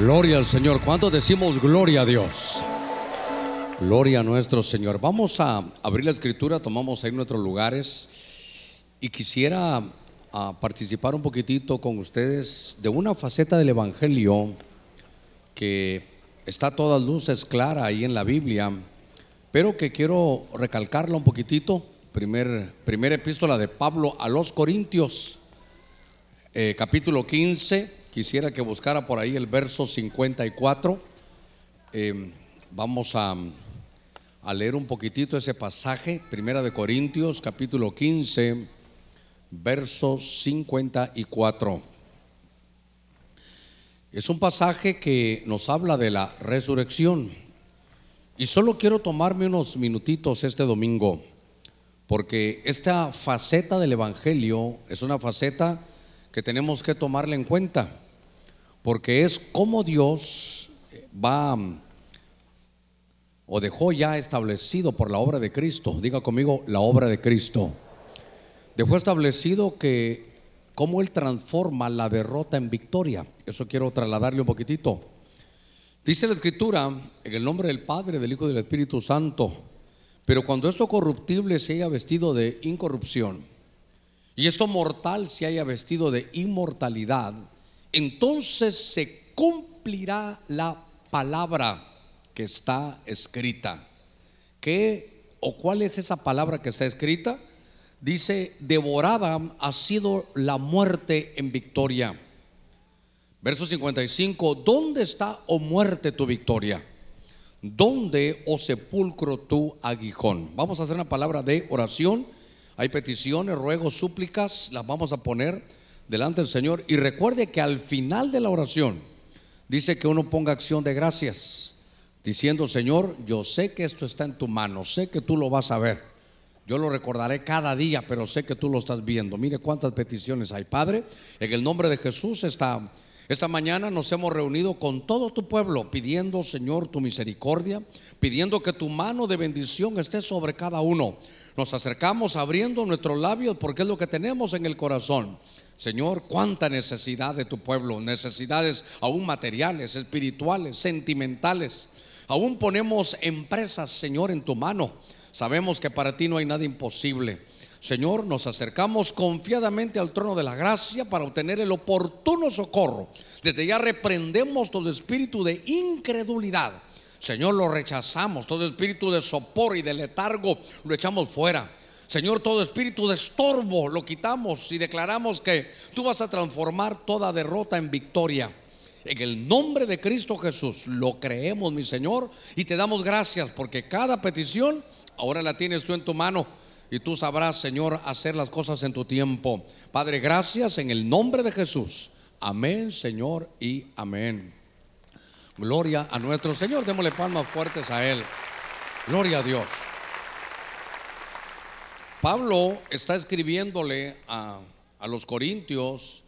Gloria al Señor. ¿Cuántos decimos gloria a Dios? Gloria a nuestro Señor. Vamos a abrir la escritura, tomamos ahí nuestros lugares y quisiera ah, participar un poquitito con ustedes de una faceta del Evangelio que está a todas luces clara ahí en la Biblia, pero que quiero recalcarla un poquitito. Primer, primera epístola de Pablo a los Corintios, eh, capítulo 15. Quisiera que buscara por ahí el verso 54. Eh, vamos a, a leer un poquitito ese pasaje, Primera de Corintios, capítulo 15, verso 54. Es un pasaje que nos habla de la resurrección. Y solo quiero tomarme unos minutitos este domingo, porque esta faceta del Evangelio es una faceta que tenemos que tomarla en cuenta, porque es como Dios va o dejó ya establecido por la obra de Cristo, diga conmigo la obra de Cristo, dejó establecido que cómo Él transforma la derrota en victoria. Eso quiero trasladarle un poquitito. Dice la Escritura, en el nombre del Padre, del Hijo y del Espíritu Santo, pero cuando esto corruptible se haya vestido de incorrupción y esto mortal se haya vestido de inmortalidad, entonces se cumplirá la palabra que está escrita. ¿Qué o cuál es esa palabra que está escrita? Dice, devorada ha sido la muerte en victoria. Verso 55, ¿dónde está, o oh muerte, tu victoria? ¿Dónde, o oh sepulcro, tu aguijón? Vamos a hacer una palabra de oración. Hay peticiones, ruegos, súplicas, las vamos a poner delante del Señor. Y recuerde que al final de la oración dice que uno ponga acción de gracias, diciendo, Señor, yo sé que esto está en tu mano, sé que tú lo vas a ver. Yo lo recordaré cada día, pero sé que tú lo estás viendo. Mire cuántas peticiones hay, Padre. En el nombre de Jesús está esta mañana nos hemos reunido con todo tu pueblo pidiendo, Señor, tu misericordia, pidiendo que tu mano de bendición esté sobre cada uno. Nos acercamos abriendo nuestros labios porque es lo que tenemos en el corazón. Señor, cuánta necesidad de tu pueblo, necesidades aún materiales, espirituales, sentimentales. Aún ponemos empresas, Señor, en tu mano. Sabemos que para ti no hay nada imposible. Señor, nos acercamos confiadamente al trono de la gracia para obtener el oportuno socorro. Desde ya reprendemos todo espíritu de incredulidad. Señor, lo rechazamos. Todo espíritu de sopor y de letargo lo echamos fuera. Señor, todo espíritu de estorbo lo quitamos y declaramos que tú vas a transformar toda derrota en victoria. En el nombre de Cristo Jesús lo creemos, mi Señor, y te damos gracias porque cada petición ahora la tienes tú en tu mano y tú sabrás, Señor, hacer las cosas en tu tiempo. Padre, gracias en el nombre de Jesús. Amén, Señor, y amén. Gloria a nuestro Señor. Démosle palmas fuertes a Él. Gloria a Dios. Pablo está escribiéndole a, a los corintios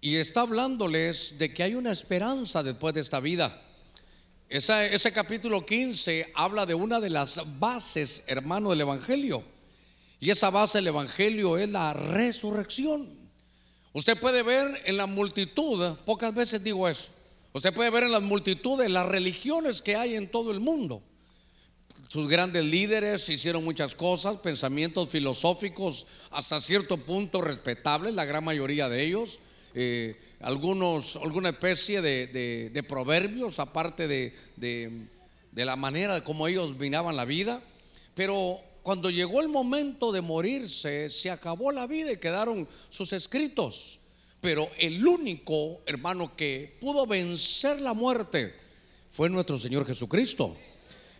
y está hablándoles de que hay una esperanza después de esta vida. ese capítulo 15 habla de una de las bases, hermano, del Evangelio. Y esa base del Evangelio es la resurrección. Usted puede ver en la multitud, pocas veces digo eso, usted puede ver en las multitudes las religiones que hay en todo el mundo. Sus grandes líderes hicieron muchas cosas, pensamientos filosóficos hasta cierto punto respetables, la gran mayoría de ellos. Eh, algunos, alguna especie de, proverbios, aparte de, de, la manera como ellos miraban la vida. Pero cuando llegó el momento de morirse, se acabó la vida y quedaron sus escritos. Pero el único, hermano, que pudo vencer la muerte fue nuestro Señor Jesucristo.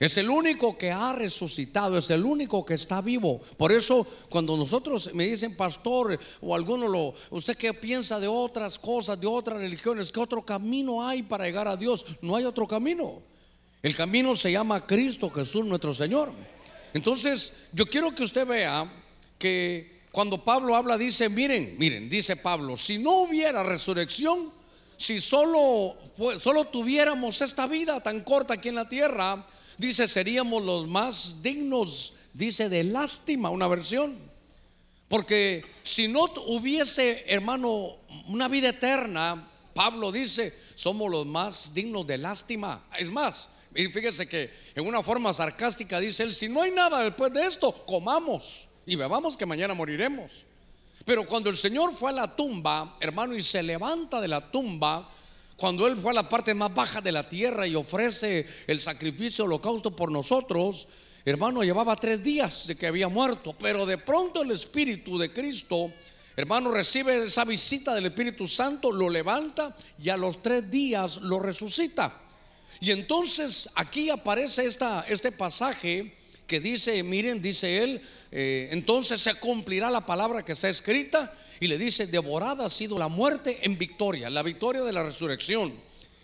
Es el único que ha resucitado, es el único que está vivo. Por eso cuando nosotros me dicen pastor o alguno lo, usted qué piensa de otras cosas, de otras religiones, qué otro camino hay para llegar a Dios? No hay otro camino. El camino se llama Cristo Jesús nuestro Señor. Entonces, yo quiero que usted vea que cuando Pablo habla, dice, miren, miren, dice Pablo, si no hubiera resurrección, si solo, solo tuviéramos esta vida tan corta aquí en la tierra, dice, seríamos los más dignos, dice, de lástima, una versión. Porque si no hubiese, hermano, una vida eterna, Pablo dice, somos los más dignos de lástima. Es más, y fíjese que en una forma sarcástica dice él, si no hay nada después de esto, comamos y bebamos que mañana moriremos. Pero cuando el Señor fue a la tumba, hermano, y se levanta de la tumba, cuando Él fue a la parte más baja de la tierra y ofrece el sacrificio holocausto por nosotros, hermano, llevaba tres días de que había muerto, pero de pronto el Espíritu de Cristo, hermano, recibe esa visita del Espíritu Santo, lo levanta y a los tres días lo resucita. Y entonces aquí aparece esta, este pasaje que dice, miren, dice él, eh, entonces se cumplirá la palabra que está escrita y le dice, devorada ha sido la muerte en victoria, la victoria de la resurrección.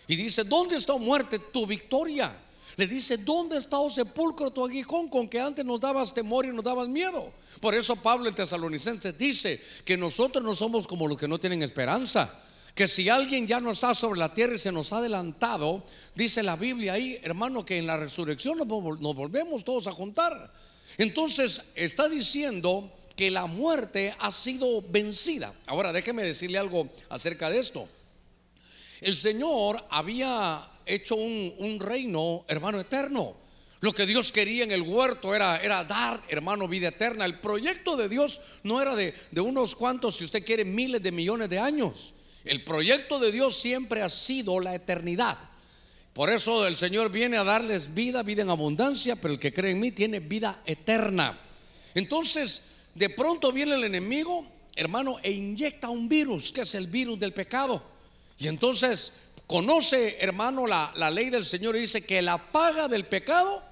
Y dice, ¿dónde está muerte tu victoria? Le dice, ¿dónde está, oh sepulcro, tu aguijón con que antes nos dabas temor y nos dabas miedo? Por eso Pablo en Tesalonicenses dice que nosotros no somos como los que no tienen esperanza que si alguien ya no está sobre la tierra y se nos ha adelantado, dice la Biblia ahí, hermano, que en la resurrección nos, volvemos todos a juntar. Entonces está diciendo que la muerte ha sido vencida. Ahora déjeme decirle algo acerca de esto. El Señor había hecho un, reino, hermano, eterno. Lo que Dios quería en el huerto era, era, dar, hermano, vida eterna. El proyecto de Dios no era de, de unos cuantos, si usted quiere, miles de millones de años. El proyecto de Dios siempre ha sido la eternidad. Por eso el Señor viene a darles vida, vida en abundancia, pero el que cree en mí tiene vida eterna. Entonces, de pronto viene el enemigo, hermano, e inyecta un virus, que es el virus del pecado. Y entonces conoce, hermano, la, la ley del Señor y dice que la paga del pecado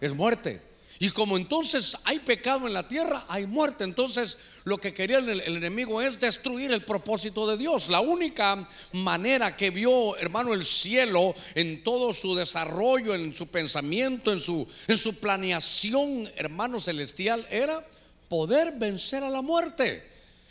es muerte. Y como entonces hay pecado en la tierra, hay muerte. Entonces lo que quería el, enemigo es destruir el propósito de Dios. La única manera que vio, hermano, el cielo en todo su desarrollo, en su pensamiento, en su, en su planeación, hermano celestial, era poder vencer a la muerte.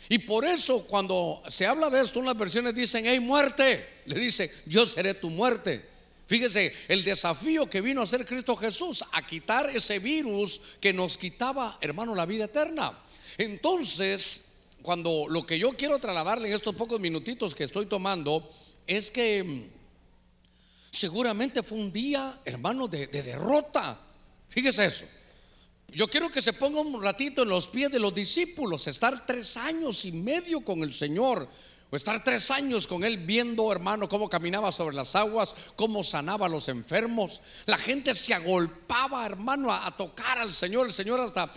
Y por eso cuando se habla de esto, unas versiones dicen, hey muerte, le dice, yo seré tu muerte. Fíjese, el desafío que vino a hacer Cristo Jesús, a quitar ese virus que nos quitaba, hermano, la vida eterna. Entonces, cuando lo que yo quiero trasladarle en estos pocos minutitos que estoy tomando es que mm, seguramente fue un día, hermano, de, de derrota. Fíjese eso. Yo quiero que se ponga un ratito en los pies de los discípulos, estar tres años y medio con el Señor o estar tres años con él viendo, hermano, cómo caminaba sobre las aguas, cómo sanaba a los enfermos. La gente se agolpaba, hermano, a, tocar al Señor. El Señor hasta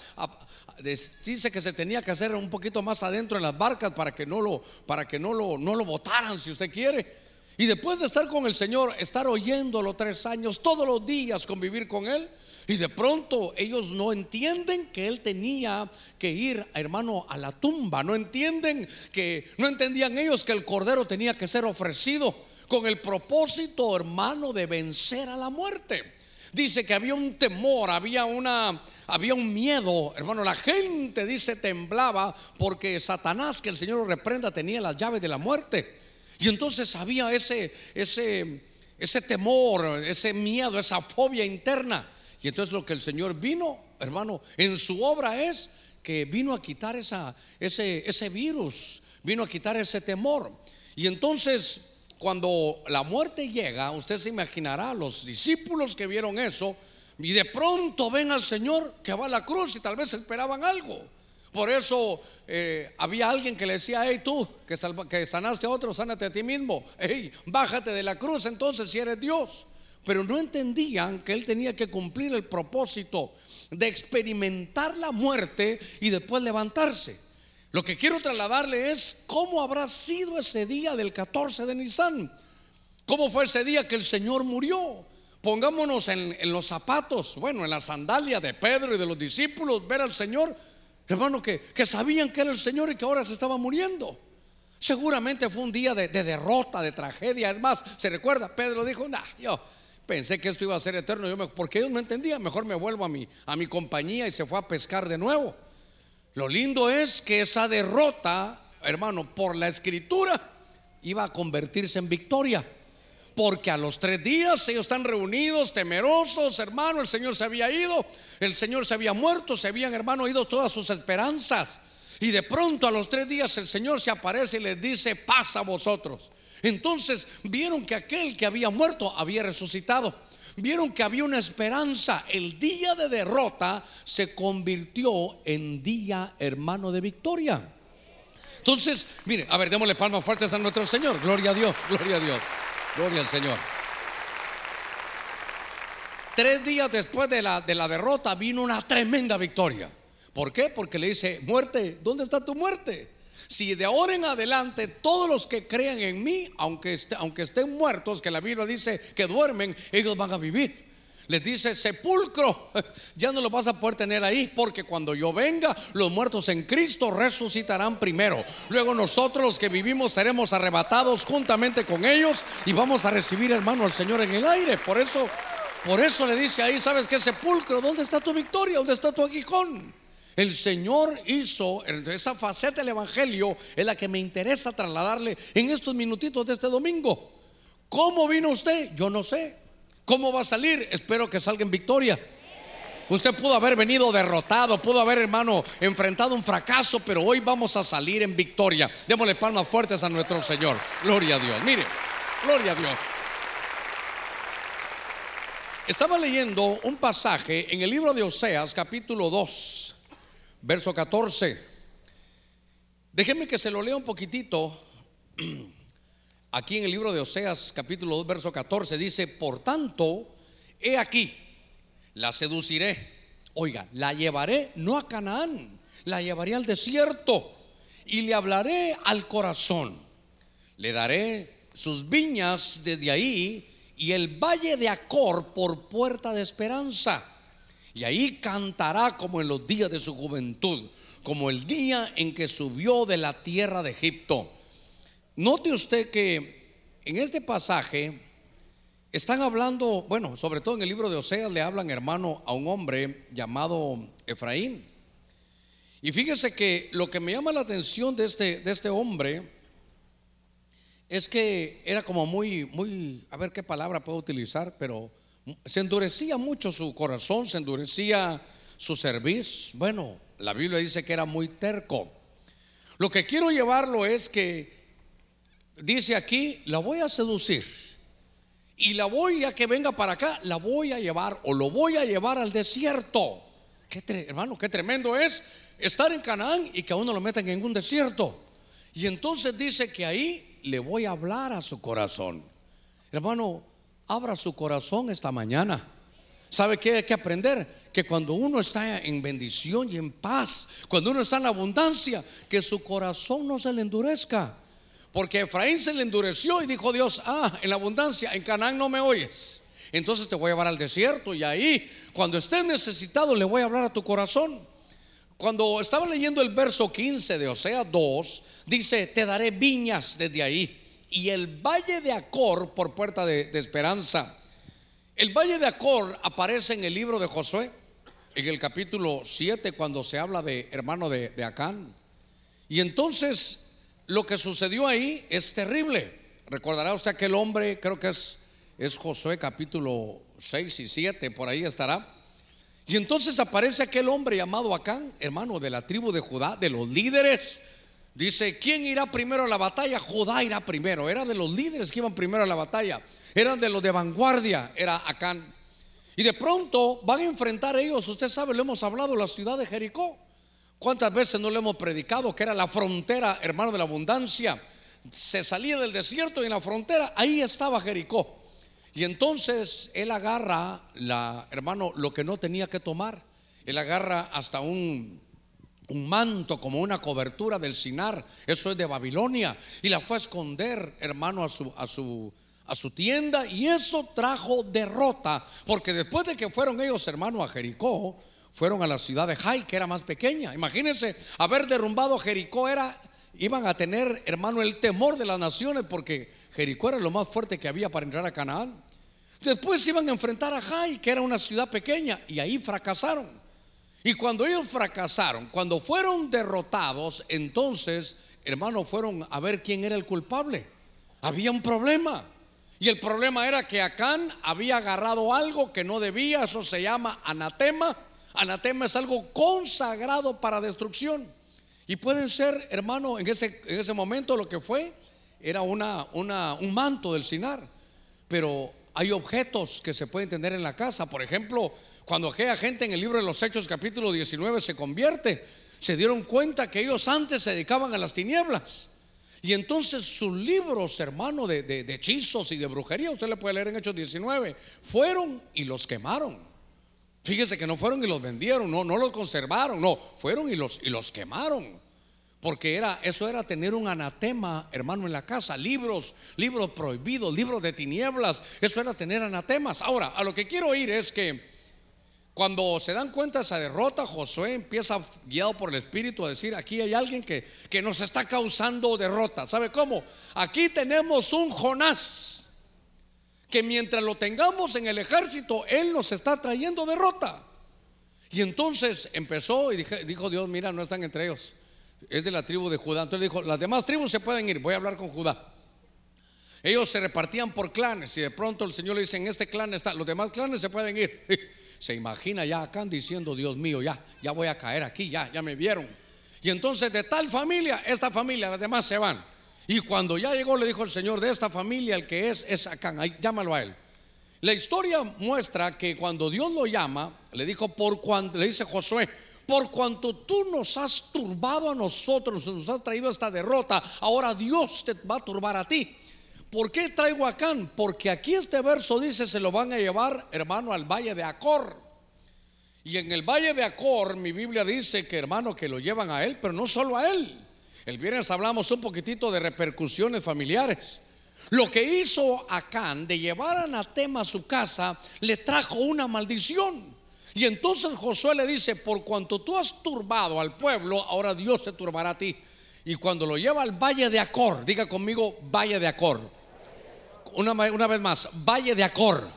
dice que se tenía que hacer un poquito más adentro en las barcas para que no lo, para que no lo, no lo botaran, si usted quiere. Y después de estar con el Señor, estar oyéndolo tres años, todos los días convivir con Él, y de pronto ellos no entienden que él tenía que ir, hermano, a la tumba. No entienden que, no entendían ellos que el cordero tenía que ser ofrecido con el propósito, hermano, de vencer a la muerte. Dice que había un temor, había una, había un miedo, hermano. La gente dice temblaba porque Satanás, que el Señor lo reprenda, tenía las llaves de la muerte. Y entonces había ese, ese, ese temor, ese miedo, esa fobia interna. Y entonces lo que el Señor vino, hermano, en su obra es que vino a quitar esa, ese, ese virus, vino a quitar ese temor. Y entonces, cuando la muerte llega, usted se imaginará, los discípulos que vieron eso, y de pronto ven al Señor que va a la cruz y tal vez esperaban algo. Por eso eh, había alguien que le decía, hey tú, que, que sanaste a otro, sánate a ti mismo. Hey, bájate de la cruz entonces si eres Dios pero no entendían que él tenía que cumplir el propósito de experimentar la muerte y después levantarse. Lo que quiero trasladarle es cómo habrá sido ese día del 14 de Nisan. ¿Cómo fue ese día que el Señor murió? Pongámonos en, los zapatos, bueno, en la sandalia de Pedro y de los discípulos, ver al Señor, hermano, que, que sabían que era el Señor y que ahora se estaba muriendo. Seguramente fue un día de, derrota, de tragedia. Es más, se recuerda, Pedro dijo, nah, yo Pensé que esto iba a ser eterno, yo porque ellos no entendían, mejor me vuelvo a mi, a mi compañía y se fue a pescar de nuevo. Lo lindo es que esa derrota, hermano, por la escritura, iba a convertirse en victoria. Porque a los tres días ellos están reunidos, temerosos, hermano, el Señor se había ido, el Señor se había muerto, se habían, hermano, ido todas sus esperanzas. Y de pronto a los tres días el Señor se aparece y les dice, pasa a vosotros. Entonces vieron que aquel que había muerto había resucitado. Vieron que había una esperanza. El día de derrota se convirtió en día hermano de victoria. Entonces, mire, a ver, démosle palmas fuertes a nuestro Señor. Gloria a Dios, gloria a Dios, gloria al Señor. Tres días después de la, de la derrota vino una tremenda victoria. ¿Por qué? Porque le dice, muerte, ¿dónde está tu muerte? Si de ahora en adelante todos los que crean en mí, aunque, aunque estén muertos, que la Biblia dice que duermen, ellos van a vivir. Les dice, sepulcro, ya no lo vas a poder tener ahí, porque cuando yo venga, los muertos en Cristo resucitarán primero. Luego nosotros los que vivimos seremos arrebatados juntamente con ellos y vamos a recibir, hermano, al Señor en el aire. Por eso, por eso le dice ahí, ¿sabes qué sepulcro? ¿Dónde está tu victoria? ¿Dónde está tu aguijón? El Señor hizo esa faceta del Evangelio, es la que me interesa trasladarle en estos minutitos de este domingo. ¿Cómo vino usted? Yo no sé. ¿Cómo va a salir? Espero que salga en victoria. Usted pudo haber venido derrotado, pudo haber, hermano, enfrentado un fracaso, pero hoy vamos a salir en victoria. Démosle palmas fuertes a nuestro Señor. Gloria a Dios. Mire, gloria a Dios. Estaba leyendo un pasaje en el libro de Oseas, capítulo 2 verso 14. Déjenme que se lo lea un poquitito. Aquí en el libro de Oseas, capítulo 2, verso 14, dice, por tanto, he aquí, la seduciré. Oiga, la llevaré no a Canaán, la llevaré al desierto y le hablaré al corazón. Le daré sus viñas desde ahí y el valle de Acor por puerta de esperanza y ahí cantará como en los días de su juventud, como el día en que subió de la tierra de Egipto. Note usted que en este pasaje están hablando, bueno, sobre todo en el libro de Oseas le hablan, hermano, a un hombre llamado Efraín. Y fíjese que lo que me llama la atención de este, de este hombre es que era como muy, muy, a ver qué palabra puedo utilizar, pero se endurecía mucho su corazón, se endurecía su servicio. Bueno, la Biblia dice que era muy terco. Lo que quiero llevarlo es que dice aquí, la voy a seducir. Y la voy a que venga para acá, la voy a llevar o lo voy a llevar al desierto. Qué hermano, qué tremendo es estar en Canaán y que a uno lo metan en un desierto. Y entonces dice que ahí le voy a hablar a su corazón. Hermano, abra su corazón esta mañana. ¿Sabe qué hay que aprender? Que cuando uno está en bendición y en paz, cuando uno está en abundancia, que su corazón no se le endurezca. Porque Efraín se le endureció y dijo Dios, ah, en la abundancia, en Canaán no me oyes. Entonces te voy a llevar al desierto y ahí, cuando estés necesitado, le voy a hablar a tu corazón. Cuando estaba leyendo el verso 15 de Osea 2, dice, te daré viñas desde ahí y el valle de Acor por puerta de, esperanza. El valle de Acor aparece en el libro de Josué, en el capítulo 7, cuando se habla de hermano de, Acán. Y entonces lo que sucedió ahí es terrible. Recordará usted aquel hombre, creo que es, es Josué capítulo 6 y 7, por ahí estará. Y entonces aparece aquel hombre llamado Acán, hermano de la tribu de Judá, de los líderes Dice, ¿quién irá primero a la batalla? Judá irá primero. Era de los líderes que iban primero a la batalla. Eran de los de vanguardia, era Acán. Y de pronto van a enfrentar ellos, usted sabe, lo hemos hablado, la ciudad de Jericó. ¿Cuántas veces no le hemos predicado que era la frontera, hermano de la abundancia? Se salía del desierto y en la frontera, ahí estaba Jericó. Y entonces él agarra, la, hermano, lo que no tenía que tomar. Él agarra hasta un un manto como una cobertura del Sinar, eso es de Babilonia, y la fue a esconder, hermano, a su, a su, a su tienda, y eso trajo derrota, porque después de que fueron ellos, hermano, a Jericó, fueron a la ciudad de Jai, que era más pequeña. Imagínense, haber derrumbado Jericó era, iban a tener, hermano, el temor de las naciones, porque Jericó era lo más fuerte que había para entrar a Canaán. Después iban a enfrentar a Jai, que era una ciudad pequeña, y ahí fracasaron. Y cuando ellos fracasaron, cuando fueron derrotados, entonces, hermanos, fueron a ver quién era el culpable. Había un problema. Y el problema era que Acán había agarrado algo que no debía, eso se llama anatema. Anatema es algo consagrado para destrucción. Y pueden ser, hermano, en ese, en ese momento lo que fue era una, una, un manto del Sinar, pero hay objetos que se pueden tener en la casa. Por ejemplo, cuando aquella gente en el libro de los Hechos capítulo 19 se convierte, se dieron cuenta que ellos antes se dedicaban a las tinieblas. Y entonces sus libros, hermano, de, de, hechizos y de brujería, usted le puede leer en Hechos 19, fueron y los quemaron. Fíjese que no fueron y los vendieron, no, no los conservaron, no, fueron y los, y los quemaron. Porque era, eso era tener un anatema, hermano, en la casa. Libros, libros prohibidos, libros de tinieblas. Eso era tener anatemas. Ahora, a lo que quiero ir es que cuando se dan cuenta de esa derrota, Josué empieza, guiado por el Espíritu, a decir, aquí hay alguien que, que nos está causando derrota. ¿Sabe cómo? Aquí tenemos un Jonás, que mientras lo tengamos en el ejército, él nos está trayendo derrota. Y entonces empezó y dijo Dios, mira, no están entre ellos es de la tribu de Judá. Entonces dijo, las demás tribus se pueden ir, voy a hablar con Judá. Ellos se repartían por clanes y de pronto el Señor le dice, en este clan está, los demás clanes se pueden ir. Se imagina ya acá diciendo, Dios mío, ya, ya voy a caer aquí, ya, ya me vieron. Y entonces de tal familia, esta familia, las demás se van. Y cuando ya llegó, le dijo el Señor, de esta familia, el que es, es Acán, ahí, llámalo a él. La historia muestra que cuando Dios lo llama, le dijo, por cuando, le dice Josué, por cuanto tú nos has turbado a nosotros, nos has traído esta derrota, ahora Dios te va a turbar a ti. ¿Por qué traigo a Acán? Porque aquí este verso dice, se lo van a llevar, hermano, al valle de Acor. Y en el valle de Acor, mi Biblia dice que, hermano, que lo llevan a él, pero no solo a él. El viernes hablamos un poquitito de repercusiones familiares. Lo que hizo Acán de llevar a Anatema a su casa le trajo una maldición. Y entonces Josué le dice, por cuanto tú has turbado al pueblo, ahora Dios te turbará a ti. Y cuando lo lleva al valle de Acor, diga conmigo, valle de Acor. Una, vez más, valle de Acor.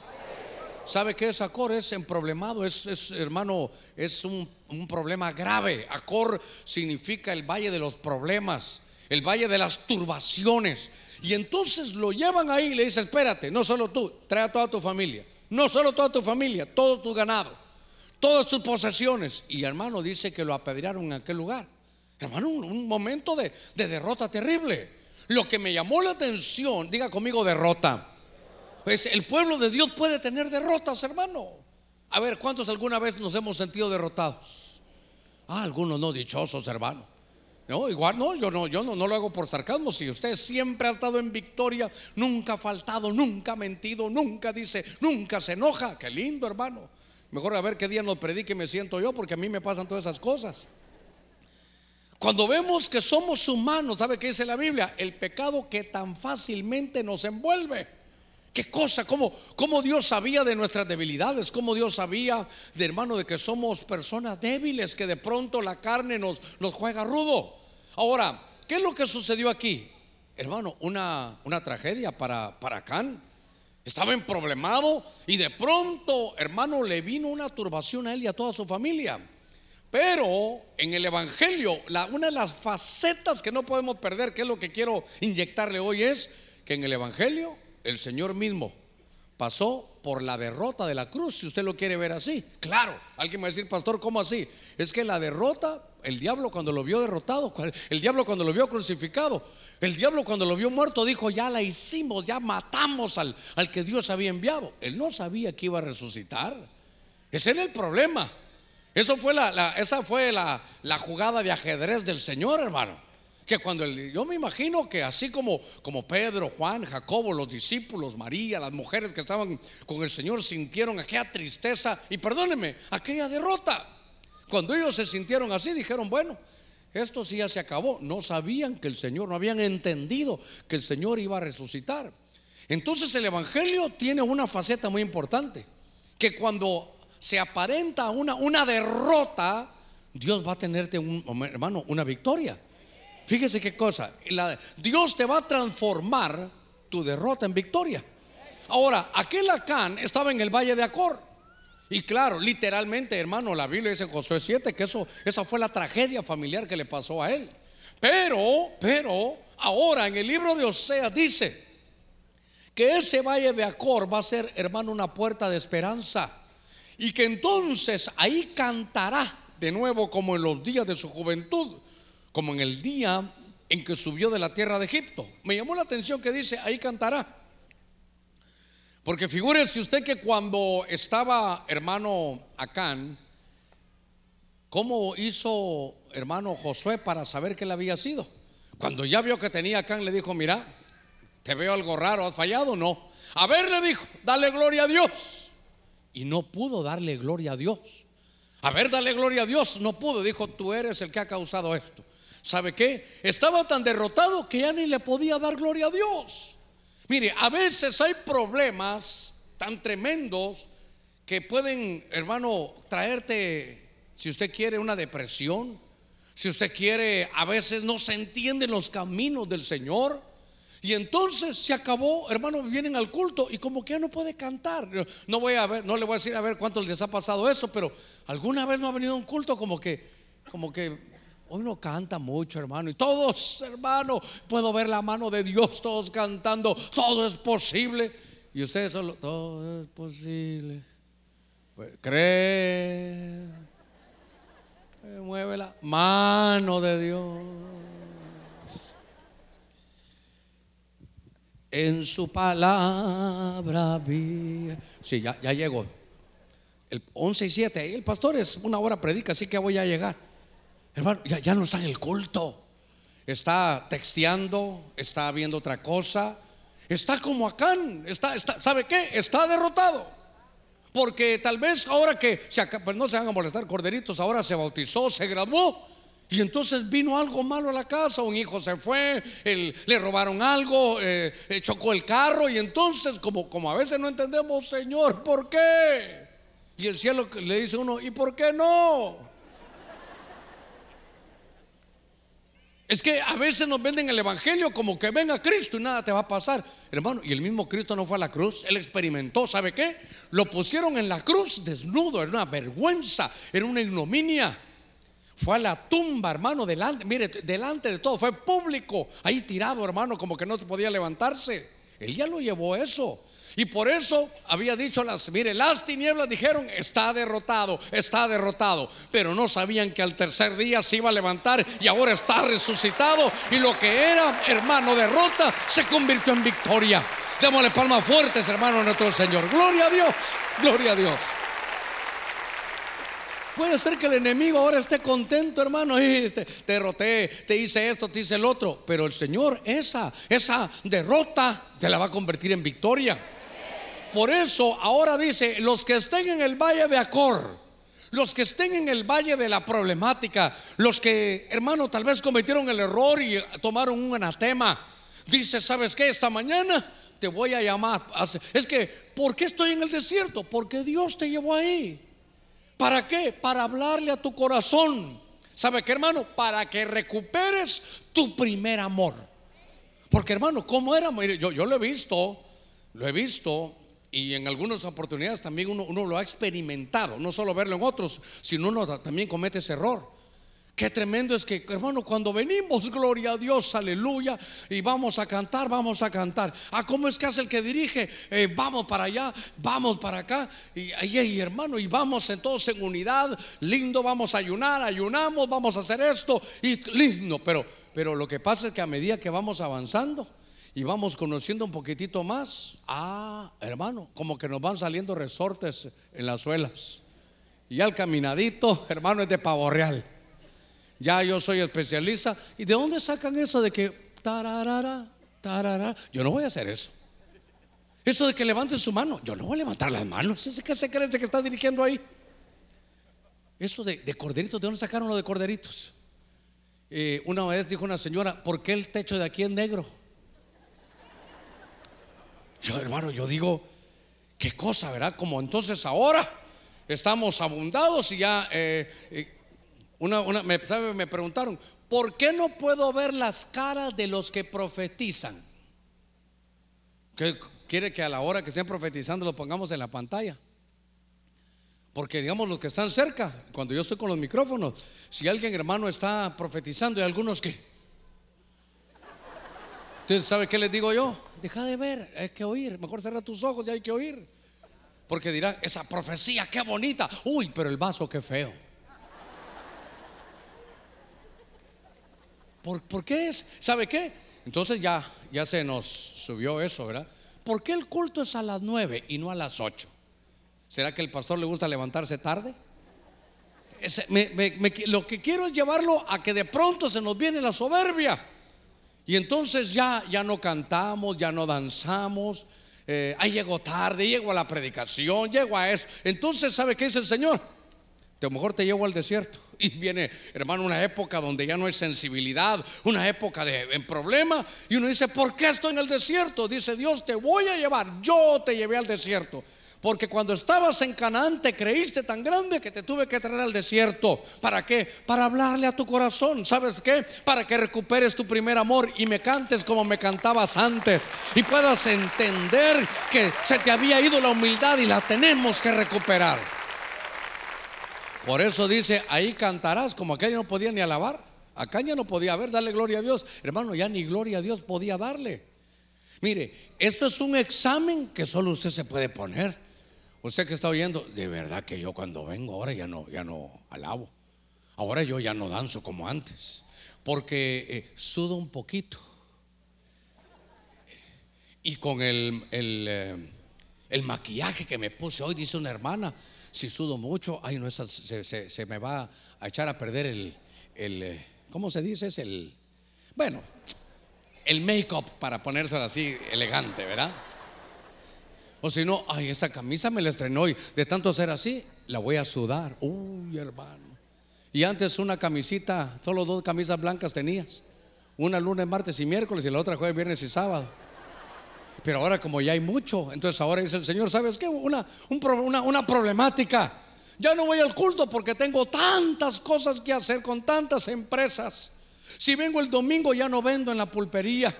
¿Sabe qué es Acor? Es en problemado, es, hermano, es un, problema grave. Acor significa el valle de los problemas, el valle de las turbaciones. Y entonces lo llevan ahí y le dice, espérate, no solo tú, trae a toda tu familia. No solo toda tu familia, todo tu ganado todas sus posesiones. Y hermano dice que lo apedrearon en aquel lugar. Hermano, un, momento de, derrota terrible. Lo que me llamó la atención, diga conmigo derrota. Pues el pueblo de Dios puede tener derrotas, hermano. A ver, ¿cuántos alguna vez nos hemos sentido derrotados? Ah, algunos no dichosos, hermano. No, igual no, yo no, yo no, no lo hago por sarcasmo. Si usted siempre ha estado en victoria, nunca ha faltado, nunca ha mentido, nunca dice, nunca se enoja. Qué lindo, hermano. Mejor a ver qué día nos predique me siento yo, porque a mí me pasan todas esas cosas. Cuando vemos que somos humanos, ¿sabe qué dice la Biblia? El pecado que tan fácilmente nos envuelve. ¿Qué cosa? ¿Cómo, ¿Cómo, Dios sabía de nuestras debilidades? ¿Cómo Dios sabía de hermano de que somos personas débiles, que de pronto la carne nos, nos juega rudo? Ahora, ¿qué es lo que sucedió aquí? Hermano, una, una tragedia para, para Can. Estaba en problemado y de pronto, hermano, le vino una turbación a él y a toda su familia. Pero en el Evangelio, una de las facetas que no podemos perder, que es lo que quiero inyectarle hoy, es que en el Evangelio el Señor mismo pasó por la derrota de la cruz, si usted lo quiere ver así. Claro, alguien va a decir, pastor, ¿cómo así? Es que la derrota, el diablo cuando lo vio derrotado, el diablo cuando lo vio crucificado, el diablo cuando lo vio muerto dijo, ya la hicimos, ya matamos al, al que Dios había enviado. Él no sabía que iba a resucitar. Ese era el problema. Eso fue la, esa fue la, la jugada de ajedrez del Señor, hermano que cuando el, yo me imagino que así como, como Pedro, Juan, Jacobo, los discípulos, María, las mujeres que estaban con el Señor sintieron aquella tristeza y perdónenme, aquella derrota. Cuando ellos se sintieron así, dijeron, bueno, esto sí ya se acabó. No sabían que el Señor, no habían entendido que el Señor iba a resucitar. Entonces el Evangelio tiene una faceta muy importante, que cuando se aparenta una, una derrota, Dios va a tenerte, un, hermano, una victoria. Fíjese qué cosa. Dios te va a transformar tu derrota en victoria. Ahora, aquel Acán estaba en el valle de Acor. Y claro, literalmente, hermano, la Biblia dice en Josué 7 que eso, esa fue la tragedia familiar que le pasó a él. Pero, pero, ahora en el libro de Oseas dice que ese valle de Acor va a ser, hermano, una puerta de esperanza. Y que entonces ahí cantará de nuevo como en los días de su juventud como en el día en que subió de la tierra de Egipto. Me llamó la atención que dice, ahí cantará. Porque figúrese usted que cuando estaba hermano Acán, ¿cómo hizo hermano Josué para saber que él había sido? Cuando ya vio que tenía Acán, le dijo, mira, te veo algo raro, ¿has fallado no? A ver, le dijo, dale gloria a Dios. Y no pudo darle gloria a Dios. A ver, dale gloria a Dios. No pudo. Dijo, tú eres el que ha causado esto. ¿Sabe qué? Estaba tan derrotado que ya ni le podía dar gloria a Dios. Mire, a veces hay problemas tan tremendos que pueden, hermano, traerte, si usted quiere, una depresión. Si usted quiere, a veces no se entienden los caminos del Señor. Y entonces se acabó, hermano, vienen al culto y como que ya no puede cantar. No voy a ver, no le voy a decir a ver cuántos les ha pasado eso, pero alguna vez no ha venido a un culto como que, como que hoy no canta mucho, hermano. Y todos, hermano, puedo ver la mano de Dios, todos cantando, todo es posible. Y ustedes solo, todo es posible. Pues, creer, mueve la mano de Dios. En su palabra vi. Sí, ya, ya llegó. El 11 y 7, el pastor es una hora predica, así que voy a llegar. Hermano, ya, ya no está en el culto. Está texteando, está viendo otra cosa. Está como acá, está, está, ¿sabe qué? Está derrotado. Porque tal vez ahora que se, pues no se van a molestar corderitos, ahora se bautizó, se graduó y entonces vino algo malo a la casa, un hijo se fue, le robaron algo, eh, eh, chocó el carro y entonces como, como a veces no entendemos, Señor, ¿por qué? Y el cielo le dice a uno, ¿y por qué no? Es que a veces nos venden el Evangelio como que venga Cristo y nada te va a pasar. Hermano, y el mismo Cristo no fue a la cruz, él experimentó, ¿sabe qué? Lo pusieron en la cruz desnudo, era una vergüenza, era una ignominia. Fue a la tumba, hermano, delante, mire, delante de todo, fue público, ahí tirado, hermano, como que no podía levantarse. Él ya lo llevó eso. Y por eso había dicho las, mire, las tinieblas dijeron, está derrotado, está derrotado. Pero no sabían que al tercer día se iba a levantar y ahora está resucitado. Y lo que era, hermano, derrota, se convirtió en victoria. Démosle palmas fuertes, hermano, a nuestro Señor. Gloria a Dios, gloria a Dios. Puede ser que el enemigo ahora esté contento, hermano. Y te derroté, te hice esto, te hice el otro. Pero el Señor, esa, esa derrota, te la va a convertir en victoria. Por eso ahora dice: los que estén en el valle de Acor, los que estén en el valle de la problemática, los que, hermano, tal vez cometieron el error y tomaron un anatema. Dice: ¿sabes qué? Esta mañana te voy a llamar. Es que, ¿por qué estoy en el desierto? Porque Dios te llevó ahí. ¿Para qué? Para hablarle a tu corazón. ¿Sabe qué, hermano? Para que recuperes tu primer amor. Porque, hermano, ¿cómo era? Yo, yo lo he visto, lo he visto, y en algunas oportunidades también uno, uno lo ha experimentado. No solo verlo en otros, sino uno también comete ese error. Qué tremendo es que, hermano, cuando venimos, gloria a Dios, aleluya, y vamos a cantar, vamos a cantar. Ah, ¿cómo es que hace el que dirige? Eh, vamos para allá, vamos para acá, y, ahí hermano, y vamos todos en unidad, lindo, vamos a ayunar, ayunamos, vamos a hacer esto, y lindo. Pero, pero lo que pasa es que a medida que vamos avanzando y vamos conociendo un poquitito más, ah, hermano, como que nos van saliendo resortes en las suelas. Y al caminadito, hermano, es de pavo real ya yo soy especialista. ¿Y de dónde sacan eso de que tararara, tarara? Yo no voy a hacer eso. Eso de que levanten su mano, yo no voy a levantar las manos. ¿Qué se cree que está dirigiendo ahí? Eso de, corderitos, ¿de dónde sacaron lo de corderitos? Eh, una vez dijo una señora, ¿por qué el techo de aquí es negro? Yo, hermano, yo digo, qué cosa, ¿verdad? Como entonces ahora estamos abundados y ya eh, eh, una, me, me preguntaron, ¿por qué no puedo ver las caras de los que profetizan? ¿Qué quiere que a la hora que estén profetizando lo pongamos en la pantalla? Porque digamos los que están cerca, cuando yo estoy con los micrófonos, si alguien hermano está profetizando y algunos que... Entonces, ¿sabe qué les digo yo? Deja de ver, hay que oír. Mejor cerra tus ojos y hay que oír. Porque dirán, esa profecía, qué bonita. Uy, pero el vaso, qué feo. ¿Por, ¿por qué es? ¿Sabe qué? Entonces ya, ya se nos subió eso, ¿verdad? ¿Por qué el culto es a las nueve y no a las ocho? ¿Será que el pastor le gusta levantarse tarde? lo que quiero es llevarlo a que de pronto se nos viene la soberbia. Y entonces ya, ya no cantamos, ya no danzamos. Eh, ahí llego tarde, llego a la predicación, llego a eso. Entonces, ¿sabe qué dice el Señor? A lo mejor te llevo al desierto. Y viene, hermano, una época donde ya no hay sensibilidad, una época de en problema. Y uno dice, ¿por qué estoy en el desierto? Dice Dios, te voy a llevar. Yo te llevé al desierto. Porque cuando estabas en Canaán te creíste tan grande que te tuve que traer al desierto. ¿Para qué? Para hablarle a tu corazón. ¿Sabes qué? Para que recuperes tu primer amor y me cantes como me cantabas antes. Y puedas entender que se te había ido la humildad y la tenemos que recuperar. Por eso dice, ahí cantarás como aquella no podía ni alabar. Acá ya no podía haber, darle gloria a Dios. Hermano, ya ni gloria a Dios podía darle. Mire, esto es un examen que solo usted se puede poner. Usted que está oyendo, de verdad que yo cuando vengo ahora ya no, ya no alabo. Ahora yo ya no danzo como antes, porque eh, sudo un poquito. Y con el, eh, el, maquillaje que me puse hoy, dice una hermana, si sudo mucho, ay, no, se, se, me va a echar a perder el, el eh, ¿cómo se dice? Es el, bueno, el make-up para ponérselo así elegante, ¿verdad? O si no, ay, esta camisa me la estrenó hoy. De tanto ser así, la voy a sudar. Uy, hermano. Y antes una camisita, solo dos camisas blancas tenías. Una lunes, martes y miércoles y la otra jueves, viernes y sábado. Pero ahora como ya hay mucho, entonces ahora dice el Señor, ¿sabes qué? Una, una, una problemática. Ya no voy al culto porque tengo tantas cosas que hacer con tantas empresas. Si vengo el domingo ya no vendo en la pulpería.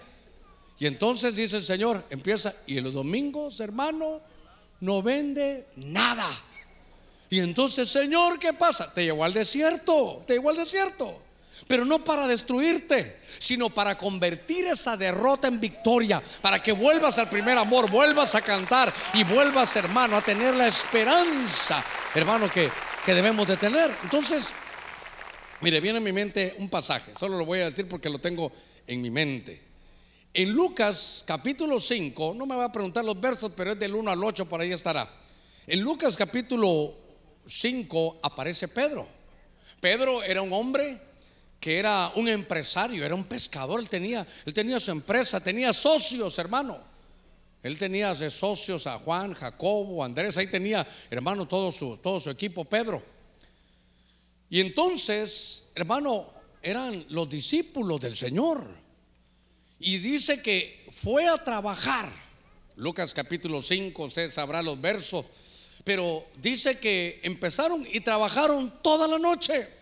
Y entonces dice el Señor, empieza, y los domingos, hermano, no vende nada. Y entonces, Señor, ¿qué pasa? Te llevó al desierto, te llevó al desierto. Pero no para destruirte, sino para convertir esa derrota en victoria, para que vuelvas al primer amor, vuelvas a cantar y vuelvas, hermano, a tener la esperanza, hermano, que, que debemos de tener. Entonces, mire, viene a mi mente un pasaje, solo lo voy a decir porque lo tengo en mi mente. En Lucas capítulo 5, no me va a preguntar los versos, pero es del 1 al 8, por ahí estará. En Lucas capítulo 5 aparece Pedro. Pedro era un hombre que era un empresario, era un pescador, él tenía, él tenía su empresa, tenía socios, hermano. Él tenía socios a Juan, Jacobo, Andrés, ahí tenía, hermano, todo su, todo su equipo, Pedro. Y entonces, hermano, eran los discípulos del Señor. Y dice que fue a trabajar. Lucas capítulo 5, usted sabrá los versos. Pero dice que empezaron y trabajaron toda la noche.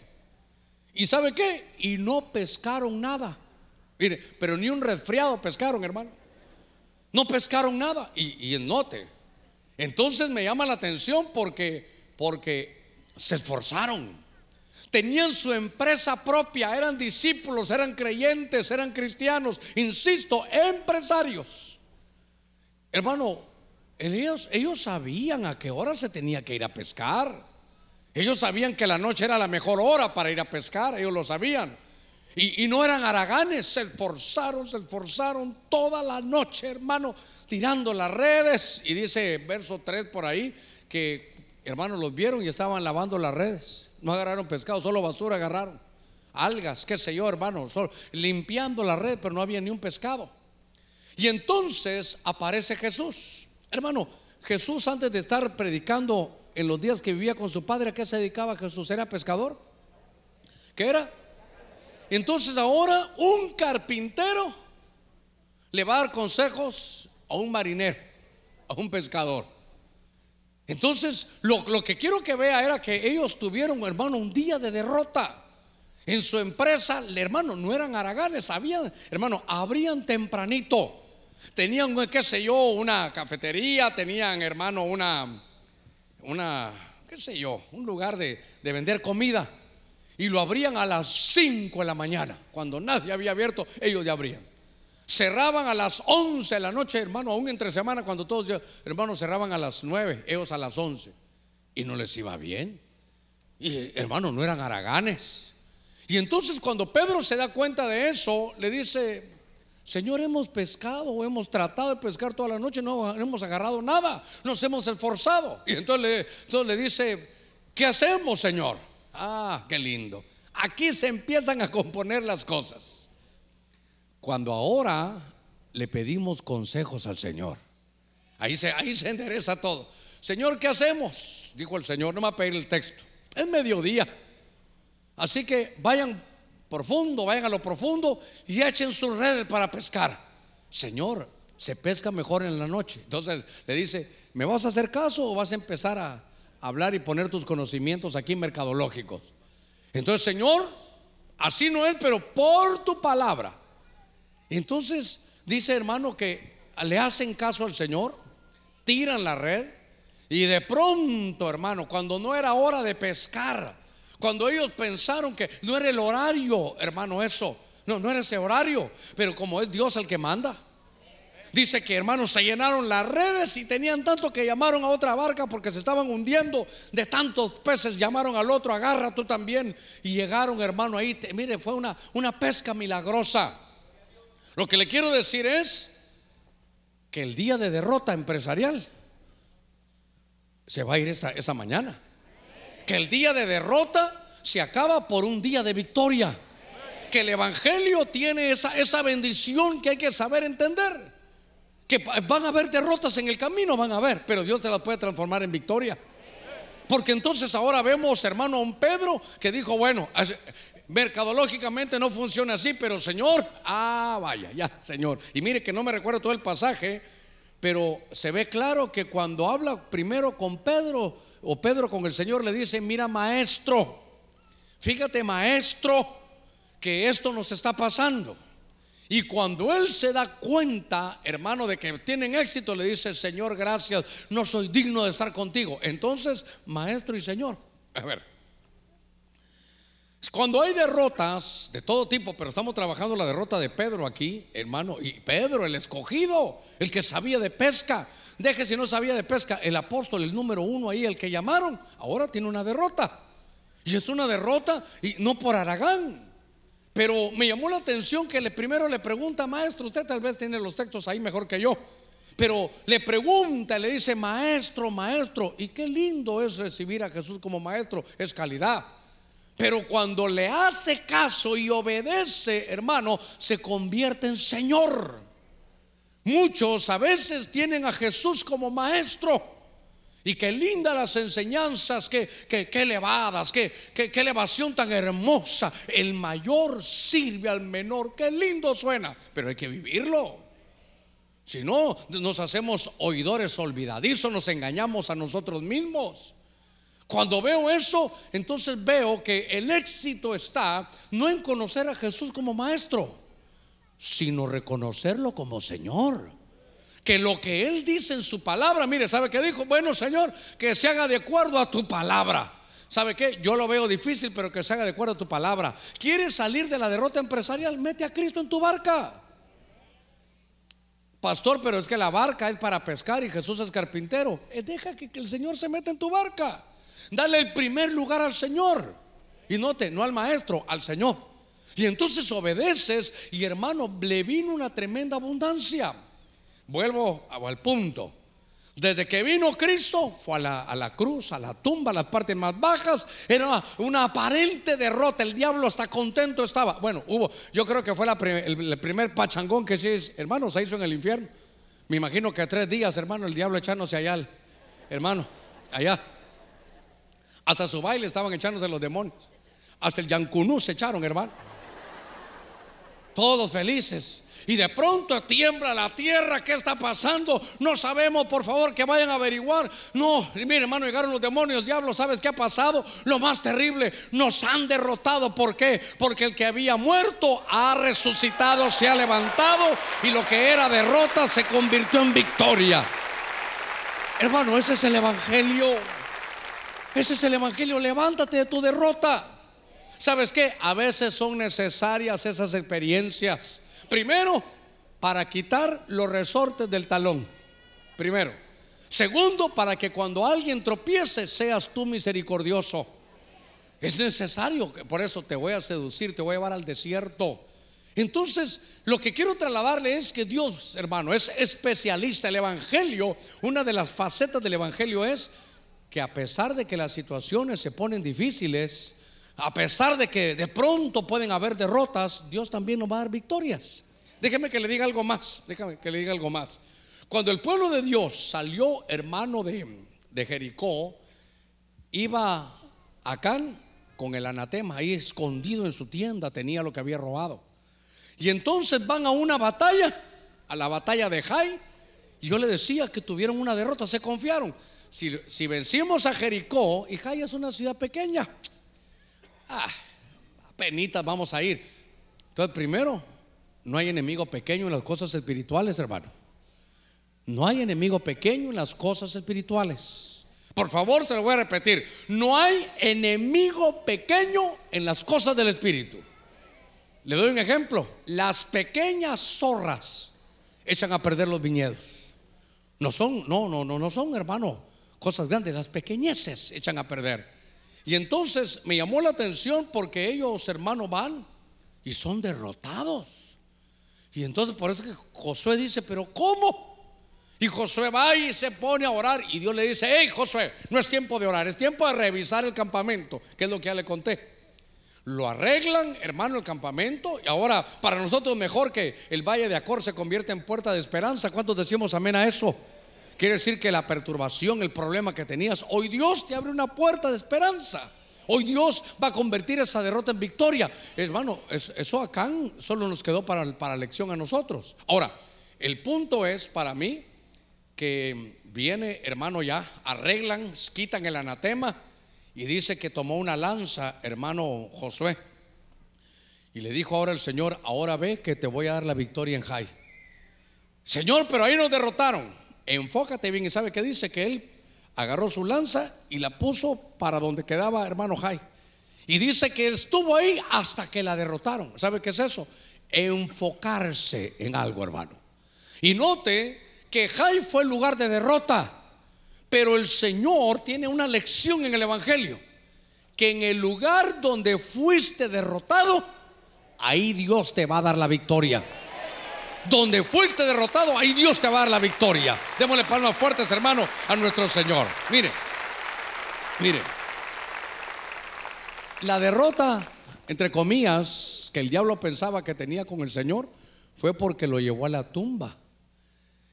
¿Y sabe qué? Y no pescaron nada. Mire, pero ni un resfriado pescaron, hermano. No pescaron nada. Y, y note. Entonces me llama la atención porque, porque se esforzaron tenían su empresa propia, eran discípulos, eran creyentes, eran cristianos, insisto, empresarios. Hermano, ellos, ellos sabían a qué hora se tenía que ir a pescar. Ellos sabían que la noche era la mejor hora para ir a pescar, ellos lo sabían. Y, no eran haraganes, se esforzaron, se esforzaron toda la noche, hermano, tirando las redes. Y dice verso 3 por ahí que, hermanos, los vieron y estaban lavando las redes. No agarraron pescado, solo basura agarraron. Algas, qué sé yo, hermano. Solo limpiando la red, pero no había ni un pescado. Y entonces aparece Jesús. Hermano, Jesús antes de estar predicando en los días que vivía con su padre, ¿a qué se dedicaba Jesús? ¿Era pescador? ¿Qué era? Entonces ahora un carpintero le va a dar consejos a un marinero, a un pescador. Entonces, lo, que quiero que vea era que ellos tuvieron, hermano, un día de derrota. En su empresa, hermano, no eran haraganes, habían, hermano, abrían tempranito. Tenían, qué sé yo, una cafetería, tenían, hermano, una, una, qué sé yo, un lugar de, de vender comida. Y lo abrían a las 5 de la mañana. Cuando nadie había abierto, ellos ya abrían. Cerraban a las 11 de la noche, hermano, aún entre semana, cuando todos, hermanos, cerraban a las 9, ellos a las 11. Y no les iba bien. Y hermano, no eran haraganes. Y entonces cuando Pedro se da cuenta de eso, le dice, Señor, hemos pescado, hemos tratado de pescar toda la noche, no hemos agarrado nada, nos hemos esforzado. Y entonces le, entonces le dice, ¿qué hacemos, Señor? Ah, qué lindo. Aquí se empiezan a componer las cosas. Cuando ahora le pedimos consejos al Señor, ahí se, ahí se endereza todo. Señor, ¿qué hacemos? Dijo el Señor, no me va a pedir el texto. Es mediodía. Así que vayan profundo, vayan a lo profundo y echen sus redes para pescar. Señor, se pesca mejor en la noche. Entonces le dice, ¿me vas a hacer caso o vas a empezar a hablar y poner tus conocimientos aquí mercadológicos? Entonces, Señor, así no es, pero por tu palabra. Entonces dice hermano que le hacen caso al Señor, tiran la red y de pronto, hermano, cuando no era hora de pescar, cuando ellos pensaron que no era el horario, hermano, eso. No, no era ese horario. Pero como es Dios el que manda. Dice que hermanos se llenaron las redes y tenían tanto que llamaron a otra barca porque se estaban hundiendo de tantos peces. Llamaron al otro, agarra tú también. Y llegaron, hermano, ahí. mire, fue una, una pesca milagrosa. Lo que le quiero decir es que el día de derrota empresarial se va a ir esta, esta mañana que el día de derrota se acaba por un día de victoria. Que el Evangelio tiene esa, esa bendición que hay que saber entender. Que van a haber derrotas en el camino, van a haber, pero Dios te las puede transformar en victoria. Porque entonces ahora vemos, hermano, a Pedro que dijo, bueno, mercadológicamente no funciona así, pero Señor, ah, vaya, ya, Señor. Y mire que no me recuerdo todo el pasaje, pero se ve claro que cuando habla primero con Pedro, o Pedro con el Señor le dice, mira maestro, fíjate maestro, que esto nos está pasando. Y cuando él se da cuenta, hermano, de que tienen éxito, le dice, Señor, gracias, no soy digno de estar contigo. Entonces, maestro y Señor, a ver, cuando hay derrotas de todo tipo, pero estamos trabajando la derrota de Pedro aquí, hermano, y Pedro, el escogido, el que sabía de pesca, Deje si no sabía de pesca, el apóstol, el número uno ahí, el que llamaron, ahora tiene una derrota. Y es una derrota y no por Aragán. Pero me llamó la atención que le primero le pregunta, maestro, usted tal vez tiene los textos ahí mejor que yo. Pero le pregunta, le dice, maestro, maestro. Y qué lindo es recibir a Jesús como maestro, es calidad. Pero cuando le hace caso y obedece, hermano, se convierte en Señor. Muchos a veces tienen a Jesús como maestro. Y qué lindas las enseñanzas, qué, qué, elevadas, qué, qué, qué, elevación tan hermosa. El mayor sirve al menor, qué lindo suena, pero hay que vivirlo. Si no, nos hacemos oidores olvidadizos, nos engañamos a nosotros mismos. Cuando veo eso, entonces veo que el éxito está no en conocer a Jesús como maestro sino reconocerlo como Señor. Que lo que Él dice en su palabra, mire, ¿sabe qué dijo? Bueno, Señor, que se haga de acuerdo a tu palabra. ¿Sabe qué? Yo lo veo difícil, pero que se haga de acuerdo a tu palabra. ¿Quieres salir de la derrota empresarial? Mete a Cristo en tu barca. Pastor, pero es que la barca es para pescar y Jesús es carpintero. Eh, deja que, que el Señor se meta en tu barca. Dale el primer lugar al Señor. Y note, no al maestro, al Señor. Y entonces obedeces y hermano, le vino una tremenda abundancia. Vuelvo al punto. Desde que vino Cristo, fue a la, cruz, a la tumba, a las partes más bajas, era una aparente derrota. El diablo hasta contento estaba. Bueno, hubo, yo creo que fue el, primer pachangón que se, hermano, se hizo en el infierno. Me imagino que tres días, hermano, el diablo echándose allá, hermano, allá. Hasta su baile estaban echándose los demonios. Hasta el Yancunú se echaron, hermano todos felices. Y de pronto tiembla la tierra, ¿qué está pasando? No sabemos, por favor, que vayan a averiguar. No, mire hermano, llegaron los demonios, diablos, ¿sabes qué ha pasado? Lo más terrible, nos han derrotado. ¿Por qué? Porque el que había muerto ha resucitado, se ha levantado y lo que era derrota se convirtió en victoria. Hermano, ese es el Evangelio. Ese es el Evangelio. Levántate de tu derrota. ¿Sabes qué? A veces son necesarias esas experiencias. Primero, para quitar los resortes del talón. Primero. Segundo, para que cuando alguien tropiece seas tú misericordioso. Es necesario, por eso te voy a seducir, te voy a llevar al desierto. Entonces, lo que quiero trasladarle es que Dios, hermano, es especialista. El Evangelio, una de las facetas del Evangelio es que a pesar de que las situaciones se ponen difíciles, a pesar de que de pronto pueden haber derrotas, Dios también nos va a dar victorias. Déjeme que le diga algo más, déjame que le diga algo más. Cuando el pueblo de Dios salió, hermano de, de Jericó, iba Acán con el anatema ahí escondido en su tienda, tenía lo que había robado. Y entonces van a una batalla, a la batalla de Jai, y yo le decía que tuvieron una derrota, se confiaron. Si, si vencimos a Jericó, y Jai es una ciudad pequeña, ah, penitas vamos a ir. Entonces, primero, no hay enemigo pequeño en las cosas espirituales, hermano. No hay enemigo pequeño en las cosas espirituales. Por favor, se lo voy a repetir. No hay enemigo pequeño en las cosas del espíritu. Le doy un ejemplo. Las pequeñas zorras echan a perder los viñedos. No son, no, no, no, no son, hermano, cosas grandes. Las pequeñeces echan a perder. Y entonces me llamó la atención porque ellos, hermano, van y son derrotados. Y entonces por eso que Josué dice, pero ¿cómo? Y Josué va y se pone a orar y Dios le dice, hey Josué, no es tiempo de orar, es tiempo de revisar el campamento, que es lo que ya le conté. Lo arreglan, hermano, el campamento. Y ahora, para nosotros, mejor que el Valle de Acor se convierta en puerta de esperanza. ¿Cuántos decimos amén a eso? Quiere decir que la perturbación, el problema que tenías, hoy Dios te abre una puerta de esperanza. Hoy Dios va a convertir esa derrota en victoria. Hermano, eso acá solo nos quedó para, para lección a nosotros. Ahora, el punto es para mí que viene, hermano, ya arreglan, quitan el anatema y dice que tomó una lanza, hermano Josué. Y le dijo ahora el Señor, ahora ve que te voy a dar la victoria en Jai. Señor, pero ahí nos derrotaron. Enfócate bien y sabe que dice que él agarró su lanza y la puso para donde quedaba hermano Jai. Y dice que estuvo ahí hasta que la derrotaron. ¿Sabe qué es eso? Enfocarse en algo, hermano. Y note que Jai fue el lugar de derrota. Pero el Señor tiene una lección en el Evangelio, que en el lugar donde fuiste derrotado, ahí Dios te va a dar la victoria. Donde fuiste derrotado, ahí Dios te va a dar la victoria. Démosle palmas fuertes, hermano, a nuestro Señor. Mire, mire, la derrota, entre comillas, que el diablo pensaba que tenía con el Señor, fue porque lo llevó a la tumba.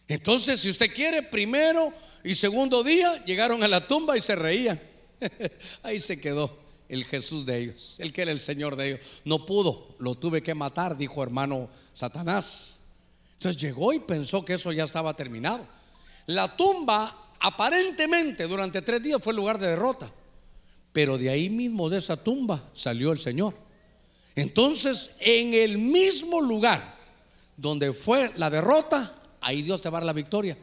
Entonces, si usted quiere, primero y segundo día llegaron a la tumba y se reían. Ahí se quedó el Jesús de ellos, el que era el Señor de ellos. No pudo, lo tuve que matar, dijo hermano Satanás. Entonces llegó y pensó que eso ya estaba terminado. La tumba aparentemente durante tres días fue el lugar de derrota, pero de ahí mismo de esa tumba salió el Señor. Entonces, en el mismo lugar donde fue la derrota, ahí Dios te va a dar la victoria.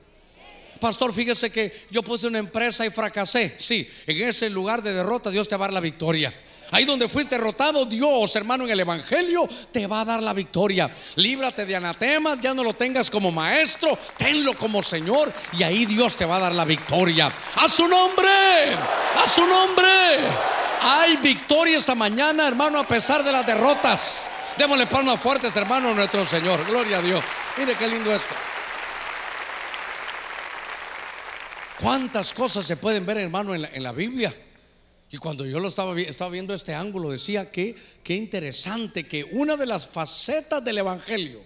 Pastor, fíjese que yo puse una empresa y fracasé. Sí, en ese lugar de derrota Dios te va a dar la victoria. Ahí donde fuiste derrotado, Dios, hermano, en el Evangelio te va a dar la victoria. Líbrate de anatemas, ya no lo tengas como maestro, tenlo como Señor y ahí Dios te va a dar la victoria. A su nombre, a su nombre. Hay victoria esta mañana, hermano, a pesar de las derrotas. Démosle palmas fuertes, hermano, a nuestro Señor. Gloria a Dios. Mire qué lindo esto. ¿Cuántas cosas se pueden ver, hermano, en la, Biblia? Y cuando yo lo estaba, estaba viendo este ángulo, decía que qué interesante que una de las facetas del Evangelio,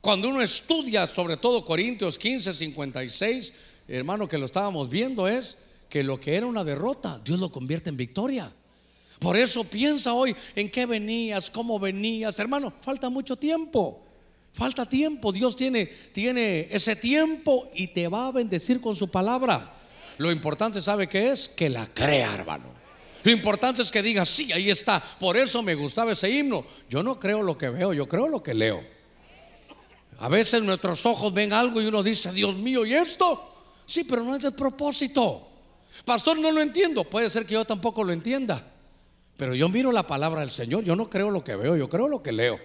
cuando uno estudia sobre todo Corintios 15, 56, hermano, que lo estábamos viendo, es que lo que era una derrota, Dios lo convierte en victoria. Por eso piensa hoy en qué venías, cómo venías, hermano, falta mucho tiempo. Falta tiempo, Dios tiene, tiene ese tiempo y te va a bendecir con su palabra. Lo importante, ¿sabe qué es? Que la crea, hermano. Lo importante es que diga, sí, ahí está. Por eso me gustaba ese himno. Yo no creo lo que veo, yo creo lo que leo. A veces nuestros ojos ven algo y uno dice, Dios mío, ¿y esto? Sí, pero no es de propósito. Pastor, no lo entiendo. Puede ser que yo tampoco lo entienda. Pero yo miro la palabra del Señor. Yo no creo lo que veo, yo creo lo que leo.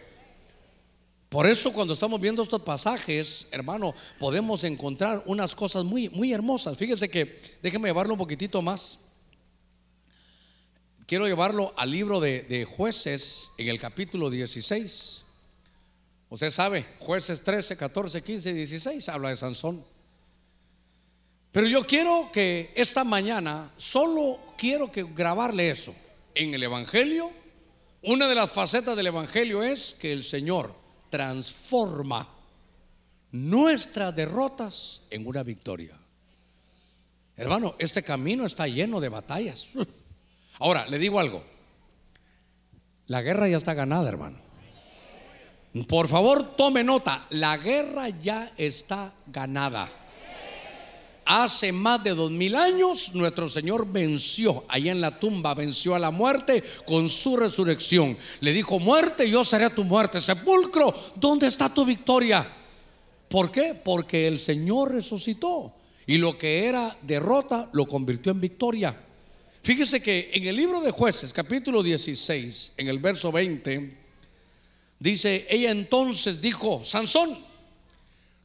Por eso cuando estamos viendo estos pasajes, hermano, podemos encontrar unas cosas muy, muy hermosas. Fíjese que, déjeme llevarlo un poquitito más. Quiero llevarlo al libro de, jueces en el capítulo 16. Usted sabe, jueces 13, 14, 15 y 16 habla de Sansón. Pero yo quiero que esta mañana, solo quiero que grabarle eso. En el Evangelio, una de las facetas del Evangelio es que el Señor transforma nuestras derrotas en una victoria. Hermano, este camino está lleno de batallas. Ahora, le digo algo. La guerra ya está ganada, hermano. Por favor, tome nota. La guerra ya está ganada. Hace más de dos mil años nuestro Señor venció ahí en la tumba, venció a la muerte con su resurrección. Le dijo, muerte, yo seré tu muerte. Sepulcro, ¿dónde está tu victoria? ¿Por qué? Porque el Señor resucitó y lo que era derrota lo convirtió en victoria. Fíjese que en el libro de jueces, capítulo 16, en el verso 20, dice, ella entonces dijo, Sansón,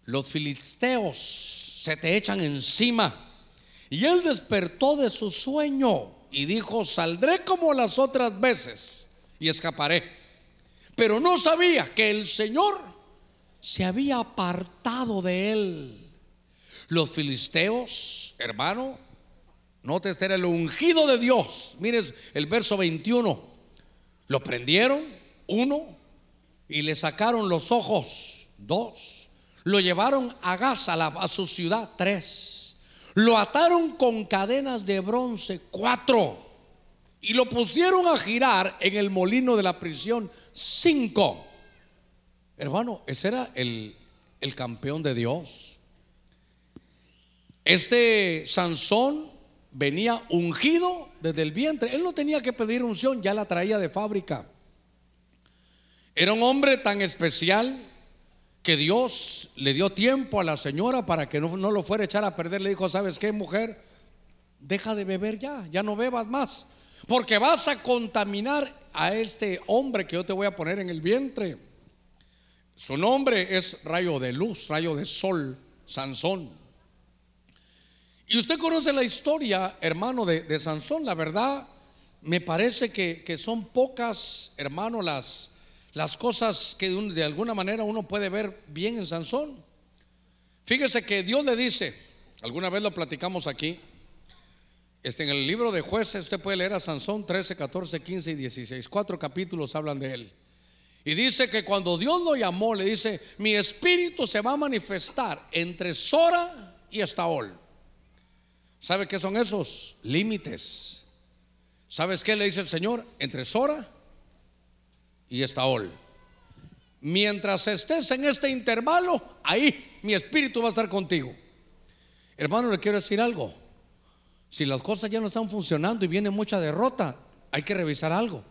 los filisteos se te echan encima. Y él despertó de su sueño y dijo, saldré como las otras veces y escaparé. Pero no sabía que el Señor se había apartado de él. Los filisteos, hermano, note este era el ungido de Dios. Miren el verso 21. Lo prendieron, uno, y le sacaron los ojos, dos lo llevaron a Gaza, a su ciudad, tres. Lo ataron con cadenas de bronce, cuatro. Y lo pusieron a girar en el molino de la prisión, cinco. Hermano, ese era el, el campeón de Dios. Este Sansón venía ungido desde el vientre. Él no tenía que pedir unción, ya la traía de fábrica. Era un hombre tan especial que Dios le dio tiempo a la señora para que no, lo fuera a echar a perder. Le dijo, ¿sabes qué, mujer? Deja de beber ya, ya no bebas más. Porque vas a contaminar a este hombre que yo te voy a poner en el vientre. Su nombre es rayo de luz, rayo de sol, Sansón. Y usted conoce la historia, hermano, de, Sansón. La verdad, me parece que, son pocas, hermano, las, cosas que de alguna manera uno puede ver bien en Sansón. Fíjese que Dios le dice, alguna vez lo platicamos aquí, este, en el libro de jueces usted puede leer a Sansón 13, 14, 15 y 16, cuatro capítulos hablan de él. Y dice que cuando Dios lo llamó, le dice, mi espíritu se va a manifestar entre Sora y Estaol. ¿Sabe qué son esos límites? ¿Sabes qué le dice el Señor? Entre Sora y Estaol. Mientras estés en este intervalo, ahí mi espíritu va a estar contigo. Hermano, le quiero decir algo. Si las cosas ya no están funcionando y viene mucha derrota, hay que revisar algo.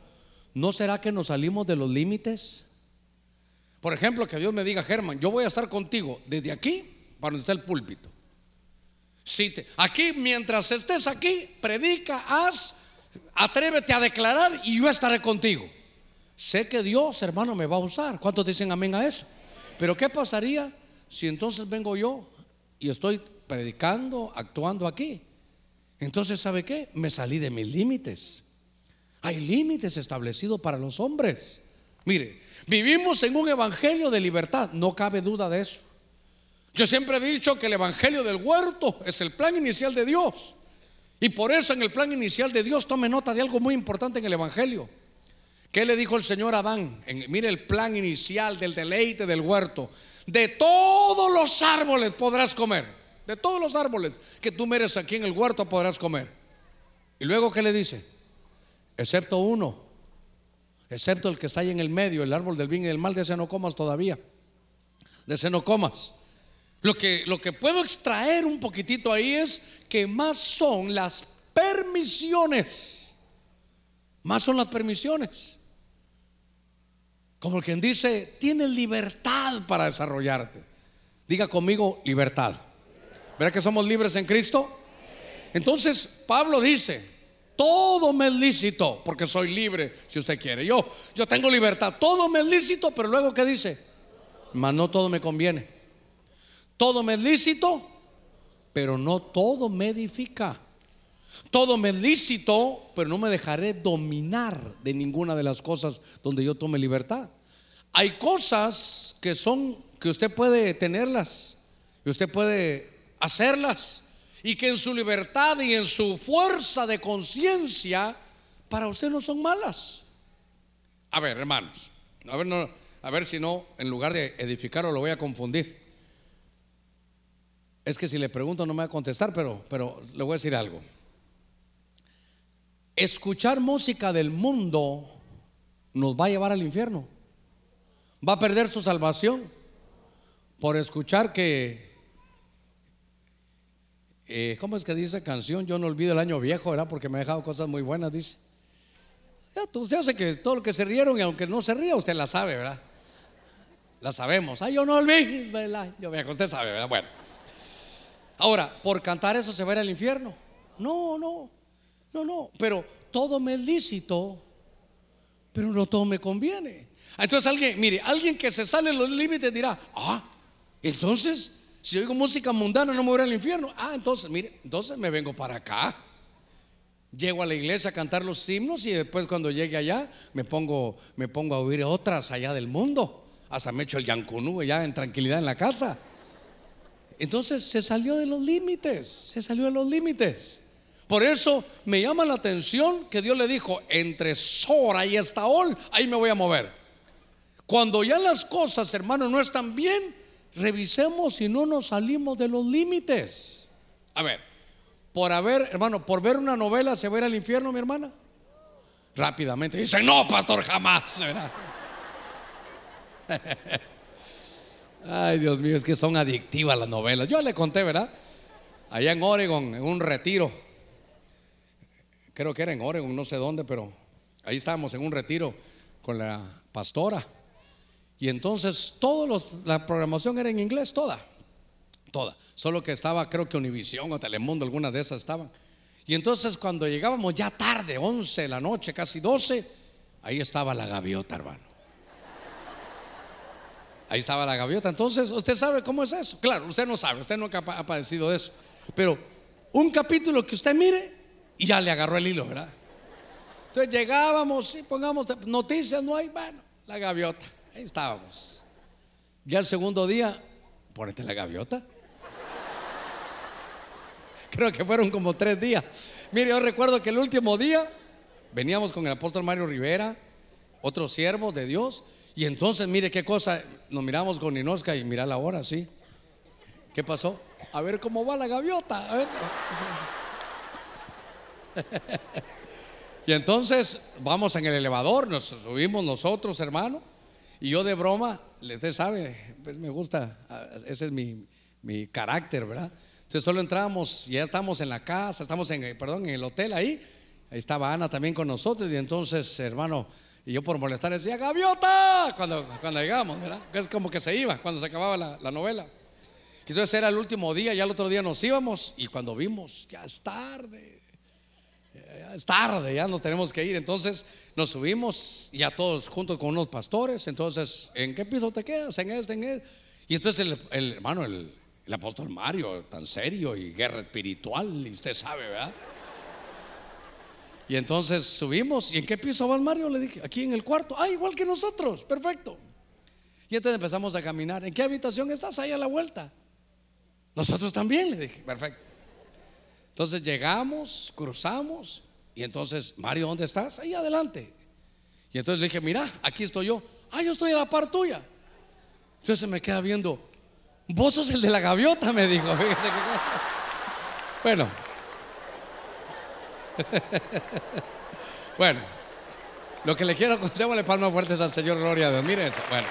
¿No será que nos salimos de los límites? Por ejemplo, que Dios me diga, Germán, yo voy a estar contigo desde aquí para donde está el púlpito. Si te, aquí, mientras estés aquí, predica, haz, atrévete a declarar y yo estaré contigo. Sé que Dios, hermano, me va a usar. ¿Cuántos dicen amén a eso? Pero ¿qué pasaría si entonces vengo yo y estoy predicando, actuando aquí? Entonces, ¿sabe qué? Me salí de mis límites. Hay límites establecidos para los hombres. Mire, vivimos en un evangelio de libertad, no cabe duda de eso. Yo siempre he dicho que el evangelio del huerto es el plan inicial de Dios. Y por eso en el plan inicial de Dios tome nota de algo muy importante en el evangelio. ¿Qué le dijo el Señor a Adán? mire el plan inicial del deleite del huerto. De todos los árboles podrás comer. De todos los árboles que tú meres aquí en el huerto podrás comer. Y luego, ¿qué le dice? Excepto uno. Excepto el que está ahí en el medio, el árbol del bien y del mal, de ese no comas todavía. De ese no comas. Lo que, lo que puedo extraer un poquitito ahí es que más son las permisiones. Más son las permisiones. Como quien dice, tienes libertad para desarrollarte. Diga conmigo libertad. ¿Verdad que somos libres en Cristo? Entonces Pablo dice, todo me es lícito porque soy libre si usted quiere. Yo, yo tengo libertad, todo me es lícito, pero luego ¿qué dice? Mas no todo me conviene. Todo me es lícito, pero no todo me edifica. Todo me es lícito, pero no me dejaré dominar de ninguna de las cosas donde yo tome libertad. Hay cosas que son que usted puede tenerlas y usted puede hacerlas y que en su libertad y en su fuerza de conciencia para usted no son malas. A ver, hermanos, a ver, a ver si no, en lugar de edificarlo, lo voy a confundir. Es que si le pregunto no me va a contestar, pero, pero le voy a decir algo. Escuchar música del mundo nos va a llevar al infierno. Va a perder su salvación por escuchar que, eh, ¿cómo es que dice canción? Yo no olvido el año viejo, ¿verdad? Porque me ha dejado cosas muy buenas, dice. Usted hace que todo lo que se rieron y aunque no se ría, usted la sabe, ¿verdad? La sabemos. Ay, yo no olvido el año viejo, usted sabe, ¿verdad? Bueno. Ahora, por cantar eso se va a ir al infierno. No, no, no, no. Pero todo me es lícito, pero no todo me conviene. Entonces alguien, mire, alguien que se sale en los límites dirá, ah, entonces, si oigo música mundana no me voy al infierno. Ah, entonces, mire, entonces me vengo para acá. Llego a la iglesia a cantar los himnos y después cuando llegue allá me pongo, me pongo a oír otras allá del mundo. Hasta me echo el yancunú ya en tranquilidad en la casa. Entonces se salió de los límites, se salió de los límites. Por eso me llama la atención que Dios le dijo, entre Sora y Estaol, ahí me voy a mover. Cuando ya las cosas, hermano, no están bien, revisemos si no nos salimos de los límites. A ver, por haber, hermano, por ver una novela se va a ir al infierno, mi hermana. Rápidamente dice, no, pastor, jamás. Ay, Dios mío, es que son adictivas las novelas. Yo le conté, ¿verdad? Allá en Oregon, en un retiro. Creo que era en Oregon, no sé dónde, pero ahí estábamos en un retiro con la pastora. Y entonces toda la programación era en inglés, toda. Toda. Solo que estaba, creo que Univisión o Telemundo, algunas de esas estaban. Y entonces cuando llegábamos ya tarde, 11 de la noche, casi 12, ahí estaba la gaviota, hermano. Ahí estaba la gaviota. Entonces, ¿usted sabe cómo es eso? Claro, usted no sabe, usted nunca ha padecido de eso. Pero un capítulo que usted mire y ya le agarró el hilo, ¿verdad? Entonces llegábamos y pongamos noticias, no hay, bueno, la gaviota. Ahí estábamos. Ya el segundo día, ponete la gaviota. Creo que fueron como tres días. Mire, yo recuerdo que el último día veníamos con el apóstol Mario Rivera, otros siervos de Dios, y entonces, mire qué cosa, nos miramos con Inosca y mira la hora, ¿sí? ¿Qué pasó? A ver cómo va la gaviota. y entonces vamos en el elevador, nos subimos nosotros, hermano, y yo de broma, usted sabe, pues me gusta, ese es mi, mi carácter, ¿verdad? Entonces solo entramos, ya estamos en la casa, estamos en, perdón, en el hotel ahí, ahí estaba Ana también con nosotros, y entonces, hermano, y yo por molestar decía, gaviota, cuando, cuando llegamos, ¿verdad? Es como que se iba cuando se acababa la, la novela. Entonces era el último día, ya el otro día nos íbamos y cuando vimos, ya es tarde, ya es tarde, ya nos tenemos que ir. Entonces nos subimos ya todos juntos con unos pastores. Entonces, ¿en qué piso te quedas? En este, en este. Y entonces el, el hermano, el, el apóstol Mario, tan serio y guerra espiritual, y usted sabe, ¿verdad? Y entonces subimos. ¿Y en qué piso va Mario? Le dije, aquí en el cuarto. Ah, igual que nosotros. Perfecto. Y entonces empezamos a caminar. ¿En qué habitación estás? Ahí a la vuelta. Nosotros también, le dije. Perfecto. Entonces llegamos, cruzamos. Y entonces, Mario, ¿dónde estás? Ahí adelante. Y entonces le dije, mira, aquí estoy yo. Ah, yo estoy a la par tuya. Entonces me queda viendo. Vos sos el de la gaviota, me dijo. Bueno, bueno, lo que le quiero, démosle palmas fuertes al Señor, gloria a Dios. Mire bueno.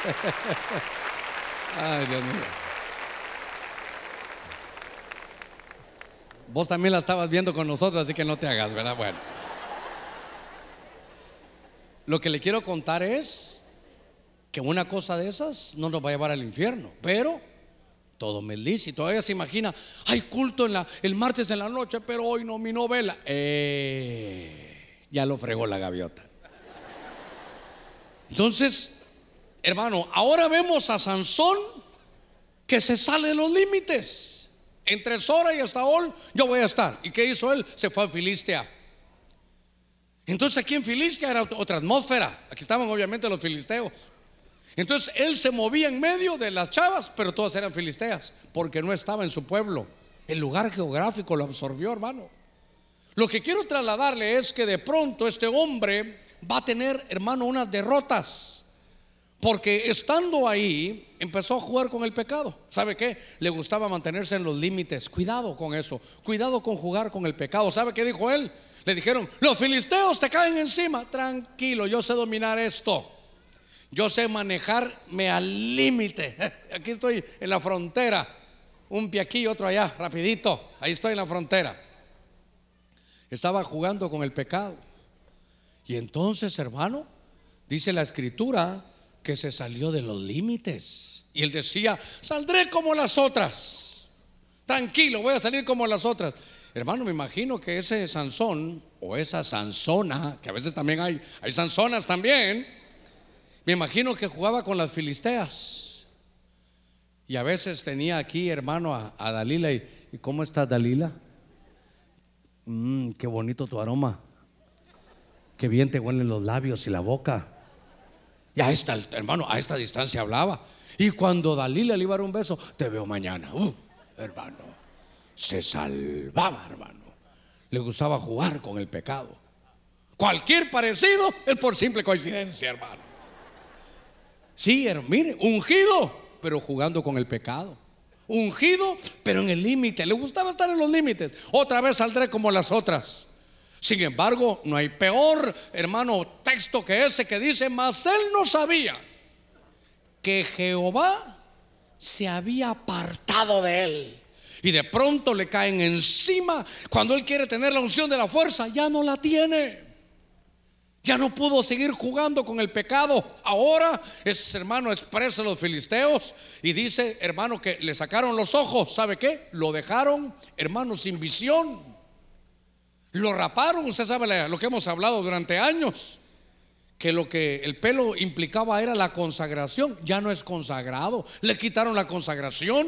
Ay, Dios mío. Vos también la estabas viendo con nosotros, así que no te hagas, ¿verdad? Bueno. Lo que le quiero contar es que una cosa de esas no nos va a llevar al infierno, pero todo me es lícito. Se imagina, hay culto en el martes en la noche, pero hoy no mi novela. Eh, ya lo fregó la gaviota. Entonces, hermano, ahora vemos a Sansón que se sale de los límites. Entre Sora y Estaol yo voy a estar. ¿Y qué hizo él? Se fue a Filistea. Entonces aquí en Filistea era otra atmósfera. Aquí estaban obviamente los filisteos. Entonces él se movía en medio de las chavas, pero todas eran filisteas, porque no estaba en su pueblo. El lugar geográfico lo absorbió, hermano. Lo que quiero trasladarle es que de pronto este hombre va a tener, hermano, unas derrotas. Porque estando ahí, empezó a jugar con el pecado. ¿Sabe qué? Le gustaba mantenerse en los límites. Cuidado con eso. Cuidado con jugar con el pecado. ¿Sabe qué dijo él? Le dijeron, los filisteos te caen encima. Tranquilo, yo sé dominar esto. Yo sé manejarme al límite. Aquí estoy en la frontera. Un pie aquí, otro allá, rapidito. Ahí estoy en la frontera. Estaba jugando con el pecado. Y entonces, hermano, dice la escritura que se salió de los límites. Y él decía, saldré como las otras. Tranquilo, voy a salir como las otras. Hermano, me imagino que ese Sansón o esa Sansona, que a veces también hay, hay Sansonas también, me imagino que jugaba con las filisteas. Y a veces tenía aquí, hermano, a, Dalila. Y, cómo estás, Dalila? Mm, qué bonito tu aroma. Qué bien te huelen los labios y la boca. Y a esta, hermano, a esta distancia hablaba. Y cuando Dalila le iba a dar un beso, te veo mañana. Uh, hermano, se salvaba, hermano. Le gustaba jugar con el pecado. Cualquier parecido es por simple coincidencia, hermano. Sí, mire, ungido, pero jugando con el pecado. Ungido, pero en el límite. Le gustaba estar en los límites. Otra vez saldré como las otras. Sin embargo, no hay peor, hermano, texto que ese que dice, mas él no sabía que Jehová se había apartado de él. Y de pronto le caen encima. Cuando él quiere tener la unción de la fuerza, ya no la tiene. Ya no pudo seguir jugando con el pecado. Ahora es hermano expresa los filisteos y dice, hermano, que le sacaron los ojos. ¿Sabe qué? Lo dejaron, hermano, sin visión. Lo raparon, usted sabe lo que hemos hablado durante años, que lo que el pelo implicaba era la consagración, ya no es consagrado, le quitaron la consagración,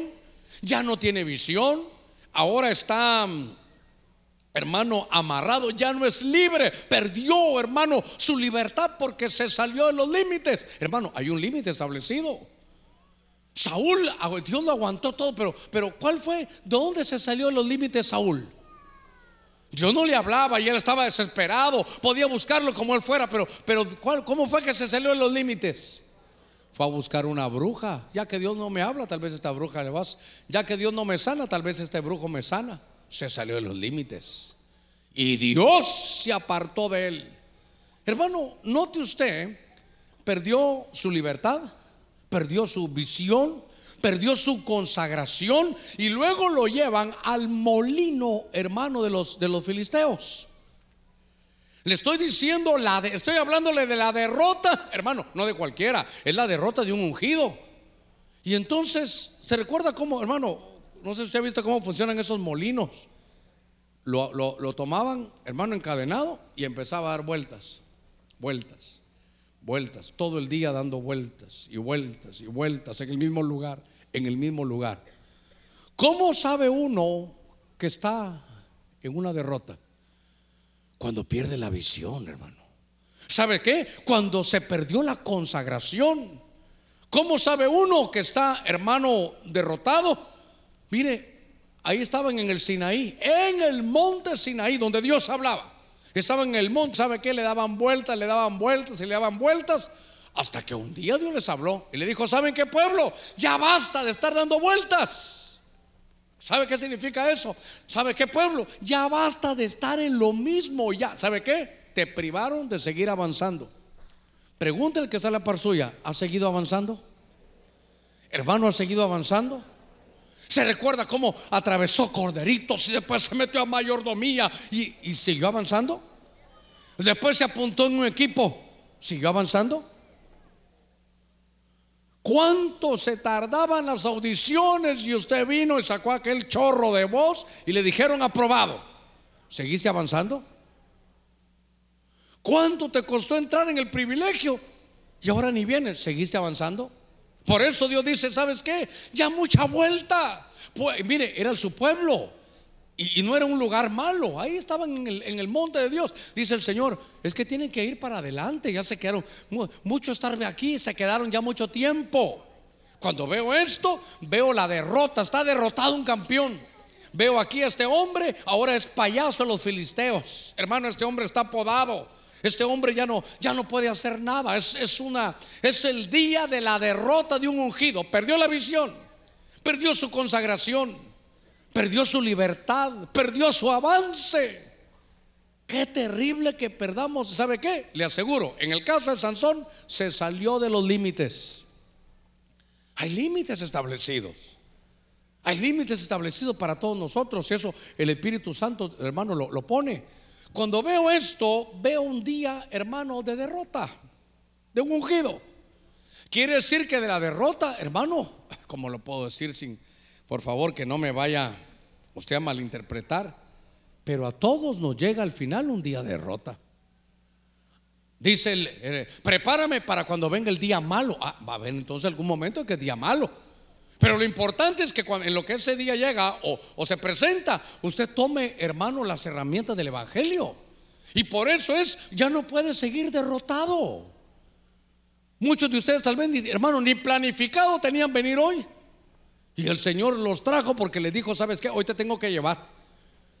ya no tiene visión, ahora está, hermano, amarrado, ya no es libre, perdió, hermano, su libertad porque se salió de los límites. Hermano, hay un límite establecido. Saúl, Dios lo aguantó todo, pero, pero ¿cuál fue? ¿De dónde se salió de los límites Saúl? Yo no le hablaba y él estaba desesperado. Podía buscarlo como él fuera, pero, pero ¿cómo fue que se salió de los límites? Fue a buscar una bruja. Ya que Dios no me habla, tal vez esta bruja le vas. Ya que Dios no me sana, tal vez este brujo me sana. Se salió de los límites. Y Dios se apartó de él. Hermano, note usted, perdió su libertad, perdió su visión, perdió su consagración y luego lo llevan al molino hermano de los, de los filisteos. Le estoy diciendo, la estoy hablándole de la derrota, hermano, no de cualquiera, es la derrota de un ungido. Y entonces, ¿se recuerda cómo, hermano? No sé si usted ha visto cómo funcionan esos molinos. Lo, lo tomaban, hermano, encadenado y empezaba a dar vueltas, vueltas, vueltas, todo el día dando vueltas y vueltas y vueltas en el mismo lugar en el mismo lugar. ¿Cómo sabe uno que está en una derrota? Cuando pierde la visión, hermano. ¿Sabe qué? Cuando se perdió la consagración. ¿Cómo sabe uno que está, hermano, derrotado? Mire, ahí estaban en el Sinaí, en el monte Sinaí, donde Dios hablaba. Estaban en el monte, ¿sabe qué? Le daban vueltas, le daban vueltas y le daban vueltas hasta que un día Dios les habló y le dijo, ¿saben qué pueblo? Ya basta de estar dando vueltas. ¿Sabe qué significa eso? ¿Sabe qué pueblo? Ya basta de estar en lo mismo ya. ¿Sabe qué? Te privaron de seguir avanzando. Pregunta el que está en la par suya, ¿ha seguido avanzando? Hermano, ¿ha seguido avanzando? Se recuerda cómo atravesó corderitos y después se metió a mayordomía y, siguió avanzando. Después se apuntó en un equipo, siguió avanzando. ¿Cuánto se tardaban las audiciones y usted vino y sacó aquel chorro de voz y le dijeron aprobado? ¿Seguiste avanzando? ¿Cuánto te costó entrar en el privilegio? Y ahora ni vienes, ¿seguiste avanzando? Por eso Dios dice, ¿sabes qué? Ya mucha vuelta. Pues, mire, era su pueblo. Y, no era un lugar malo, ahí estaban en el, monte de Dios. Dice el Señor, es que tienen que ir para adelante, ya se quedaron, mucho estar aquí, se quedaron ya mucho tiempo. Cuando veo esto, veo la derrota, está derrotado un campeón. Veo aquí a este hombre, ahora es payaso de los filisteos. Hermano, este hombre está podado. Este hombre ya no, ya no puede hacer nada. Es, es, una, es el día de la derrota de un ungido. Perdió la visión, perdió su consagración, perdió su libertad, perdió su avance. Qué terrible que perdamos. ¿Sabe qué? Le aseguro, en el caso de Sansón, se salió de los límites. Hay límites establecidos. Hay límites establecidos para todos nosotros. Y eso el Espíritu Santo, hermano, lo, lo pone. Cuando veo esto, veo un día, hermano, de derrota, de un ungido. Quiere decir que de la derrota, hermano, como lo puedo decir sin, por favor, que no me vaya usted a malinterpretar, pero a todos nos llega al final un día de derrota. Dice, el, eh, prepárame para cuando venga el día malo. Ah, va a haber entonces algún momento que es día malo. Pero lo importante es que cuando, en lo que ese día llega o, se presenta, usted tome, hermano, las herramientas del Evangelio. Y por eso es, ya no puede seguir derrotado. Muchos de ustedes tal vez, hermano, ni planificado tenían venir hoy. Y el Señor los trajo porque les dijo, ¿sabes qué? Hoy te tengo que llevar.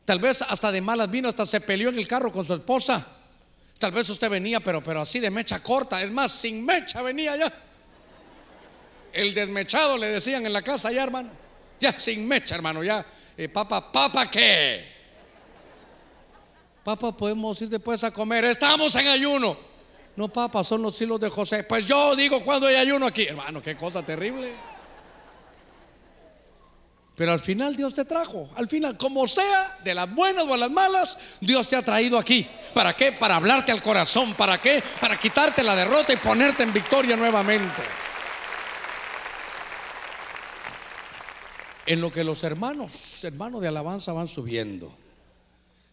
Tal vez hasta de malas vino, hasta se peleó en el carro con su esposa. Tal vez usted venía, pero, pero así de mecha corta. Es más, sin mecha venía ya. El desmechado le decían en la casa ya, hermano. Ya sin mecha, hermano, ya. Eh, papa, papa, ¿qué? Papa, podemos ir después a comer. Estamos en ayuno. No, papa, son los hilos de José. Pues yo digo cuando hay ayuno aquí. Hermano, qué cosa terrible. Pero al final Dios te trajo. Al final, como sea, de las buenas o las malas, Dios te ha traído aquí. ¿Para qué? Para hablarte al corazón. ¿Para qué? Para quitarte la derrota y ponerte en victoria nuevamente. En lo que los hermanos, hermanos de alabanza van subiendo.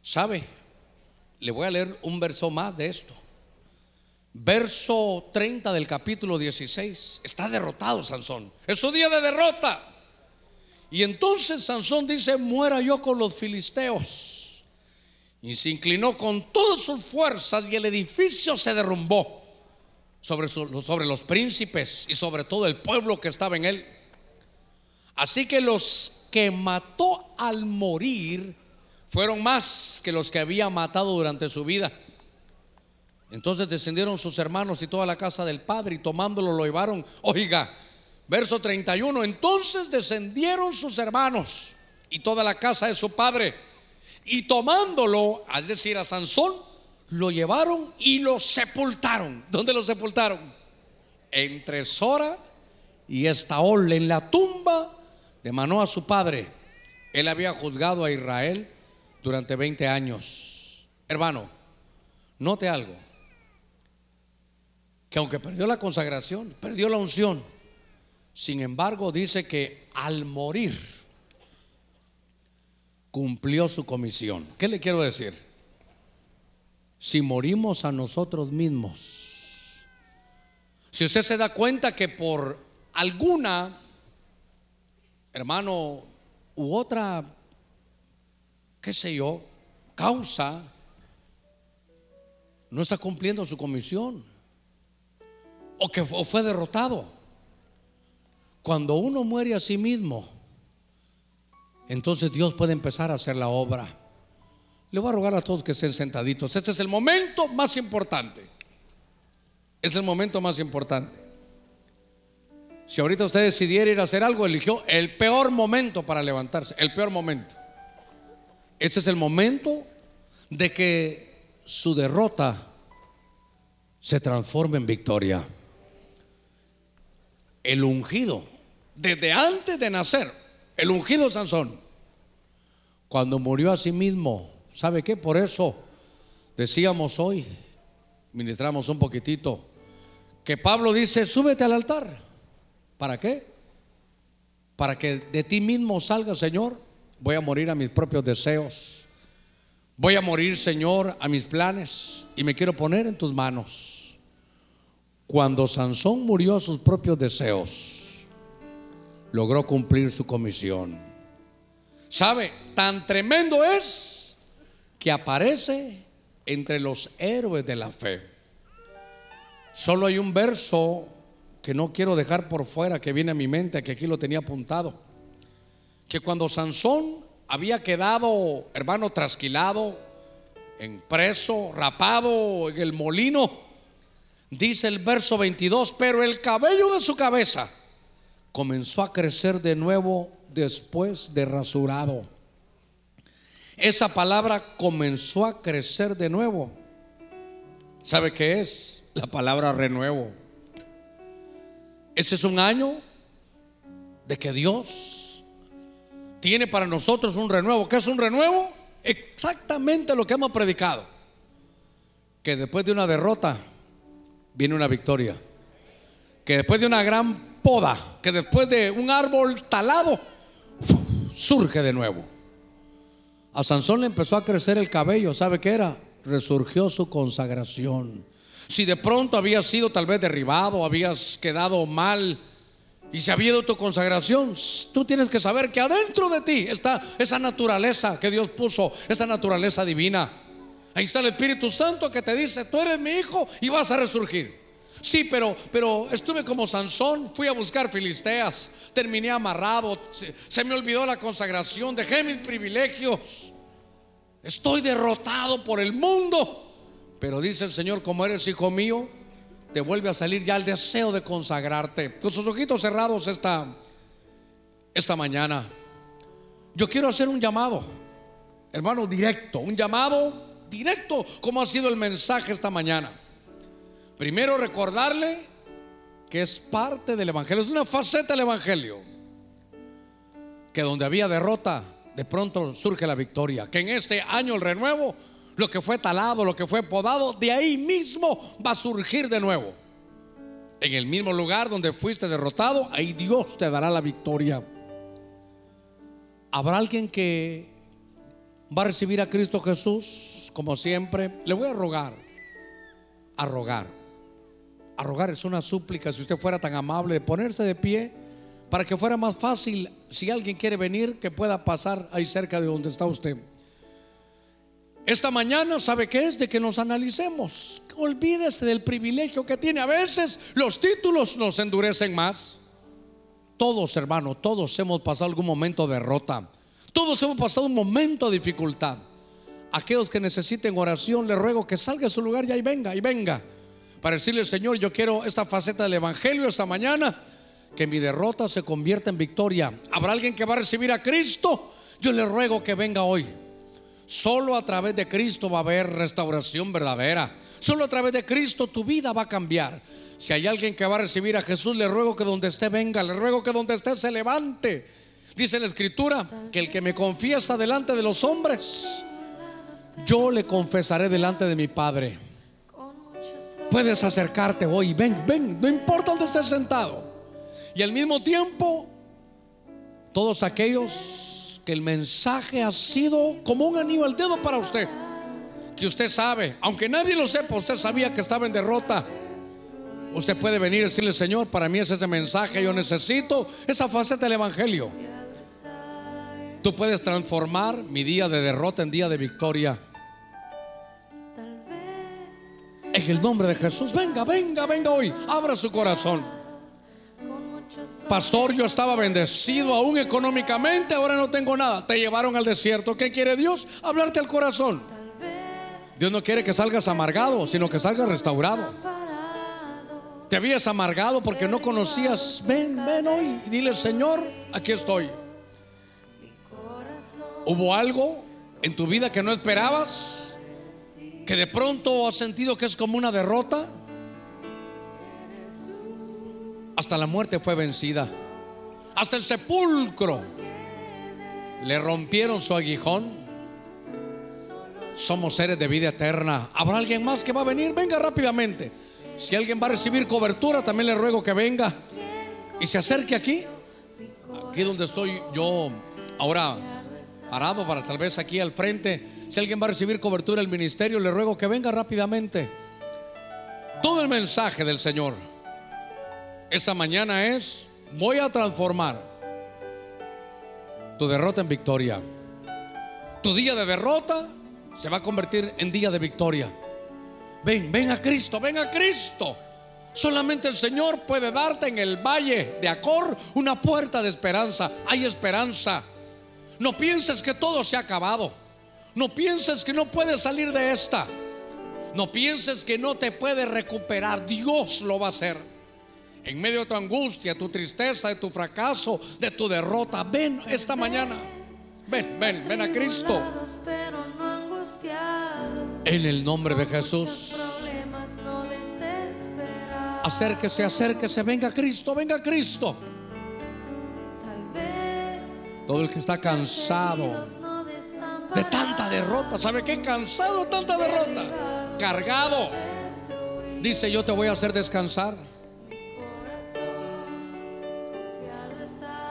¿Sabe? Le voy a leer un verso más de esto. Verso 30 del capítulo 16. Está derrotado Sansón. Es su día de derrota. Y entonces Sansón dice, muera yo con los filisteos. Y se inclinó con todas sus fuerzas y el edificio se derrumbó sobre, sobre los príncipes y sobre todo el pueblo que estaba en él. Así que los que mató al morir fueron más que los que había matado durante su vida. Entonces descendieron sus hermanos y toda la casa del padre y tomándolo lo llevaron. Oiga, verso 31, entonces descendieron sus hermanos y toda la casa de su padre y tomándolo, es decir, a Sansón, lo llevaron y lo sepultaron. ¿Dónde lo sepultaron? Entre Sora y Estaol, en la tumba demandó a su padre. Él había juzgado a Israel durante 20 años. Hermano, note algo. Que aunque perdió la consagración, perdió la unción, sin embargo dice que al morir cumplió su comisión. ¿Qué le quiero decir? Si morimos a nosotros mismos, si usted se da cuenta que por alguna hermano, u otra, qué sé yo, causa, no está cumpliendo su comisión o que fue derrotado. Cuando uno muere a sí mismo, entonces Dios puede empezar a hacer la obra. Le voy a rogar a todos que estén sentaditos. Este es el momento más importante. Es el momento más importante. Si ahorita usted decidiera ir a hacer algo, eligió el peor momento para levantarse, el peor momento. Ese es el momento de que su derrota se transforme en victoria. El ungido, desde antes de nacer, el ungido Sansón, cuando murió a sí mismo, ¿sabe qué? Por eso decíamos hoy, ministramos un poquitito, que Pablo dice, súbete al altar. ¿Para qué? Para que de ti mismo salga, Señor, voy a morir a mis propios deseos. Voy a morir, Señor, a mis planes y me quiero poner en tus manos. Cuando Sansón murió a sus propios deseos, logró cumplir su comisión. ¿Sabe? Tan tremendo es que aparece entre los héroes de la fe. Solo hay un verso que no quiero dejar por fuera, que viene a mi mente, que aquí lo tenía apuntado. Que cuando Sansón había quedado, hermano, trasquilado, en preso, rapado en el molino, dice el verso 22, pero el cabello de su cabeza comenzó a crecer de nuevo después de rasurado. Esa palabra comenzó a crecer de nuevo. ¿Sabe qué es? La palabra renuevo. Este es un año de que Dios tiene para nosotros un renuevo. ¿Qué es un renuevo? Exactamente lo que hemos predicado. Que después de una derrota viene una victoria. Que después de una gran poda, que después de un árbol talado, surge de nuevo. A Sansón le empezó a crecer el cabello, ¿sabe qué era? Resurgió su consagración. Si de pronto habías sido tal vez derribado, habías quedado mal y se había ido tu consagración, tú tienes que saber que adentro de ti está esa naturaleza que Dios puso, esa naturaleza divina. Ahí está el Espíritu Santo que te dice, tú eres mi hijo y vas a resurgir. Sí, pero, pero estuve como Sansón, fui a buscar filisteas, terminé amarrado, se, se, me olvidó la consagración, dejé mis privilegios, estoy derrotado por el mundo. Pero dice el Señor, como eres hijo mío, te vuelve a salir ya el deseo de consagrarte. Con sus ojitos cerrados esta, esta mañana, yo quiero hacer un llamado, hermano, directo, un llamado directo, como ha sido el mensaje esta mañana. Primero recordarle que es parte del Evangelio, es una faceta del Evangelio, que donde había derrota, de pronto surge la victoria, que en este año el renuevo lo que fue talado, lo que fue podado, de ahí mismo va a surgir de nuevo. En el mismo lugar donde fuiste derrotado, ahí Dios te dará la victoria. ¿Habrá alguien que va a recibir a Cristo Jesús? Como siempre, le voy a rogar, a rogar. A rogar es una súplica, si usted fuera tan amable, de ponerse de pie para que fuera más fácil, si alguien quiere venir, que pueda pasar ahí cerca de donde está usted. Esta mañana, ¿sabe qué es? De que nos analicemos. Olvídese del privilegio que tiene. A veces los títulos nos endurecen más. Todos, hermano, todos hemos pasado algún momento de derrota. Todos hemos pasado un momento de dificultad. Aquellos que necesiten oración, le ruego que salga a su lugar y ahí venga, y venga. Para decirle, Señor, yo quiero esta faceta del Evangelio esta mañana, que mi derrota se convierta en victoria. ¿Habrá alguien que va a recibir a Cristo? Yo le ruego que venga hoy. Solo a través de Cristo va a haber restauración verdadera. Solo a través de Cristo tu vida va a cambiar. Si hay alguien que va a recibir a Jesús, le ruego que donde esté venga, le ruego que donde esté se levante. Dice la escritura que el que me confiesa delante de los hombres, yo le confesaré delante de mi Padre. Puedes acercarte hoy, ven, ven, no importa dónde estés sentado. Y al mismo tiempo, todos aquellos el mensaje ha sido como un anillo al dedo para usted. Que usted sabe, aunque nadie lo sepa, usted sabía que estaba en derrota. Usted puede venir y decirle, Señor, para mí es ese mensaje, yo necesito esa faceta del Evangelio. Tú puedes transformar mi día de derrota en día de victoria. En el nombre de Jesús, venga, venga, venga hoy, abra su corazón. Pastor, yo estaba bendecido aún económicamente, ahora no tengo nada. Te llevaron al desierto. ¿Qué quiere Dios? Hablarte al corazón. Dios no quiere que salgas amargado, sino que salgas restaurado. Te habías amargado porque no conocías. Ven, ven hoy. Y dile, Señor, aquí estoy. ¿Hubo algo en tu vida que no esperabas? Que de pronto has sentido que es como una derrota. Hasta la muerte fue vencida. Hasta el sepulcro le rompieron su aguijón. Somos seres de vida eterna. ¿Habrá alguien más que va a venir? Venga rápidamente. Si alguien va a recibir cobertura, también le ruego que venga y se acerque aquí. Aquí donde estoy yo ahora parado para tal vez aquí al frente. Si alguien va a recibir cobertura del ministerio, le ruego que venga rápidamente. Todo el mensaje del Señor esta mañana es, voy a transformar tu derrota en victoria. Tu día de derrota se va a convertir en día de victoria. Ven, ven a Cristo, ven a Cristo. Solamente el Señor puede darte en el valle de Acor una puerta de esperanza. Hay esperanza. No pienses que todo se ha acabado. No pienses que no puedes salir de esta. No pienses que no te puede recuperar. Dios lo va a hacer. En medio de tu angustia, tu tristeza, de tu fracaso, de tu derrota, ven esta mañana. Ven, ven, ven a Cristo. En el nombre de Jesús. Acérquese, acérquese, venga Cristo, venga Cristo. Todo el que está cansado de tanta derrota, ¿sabe qué? Cansado de tanta derrota, cargado. Dice, yo te voy a hacer descansar.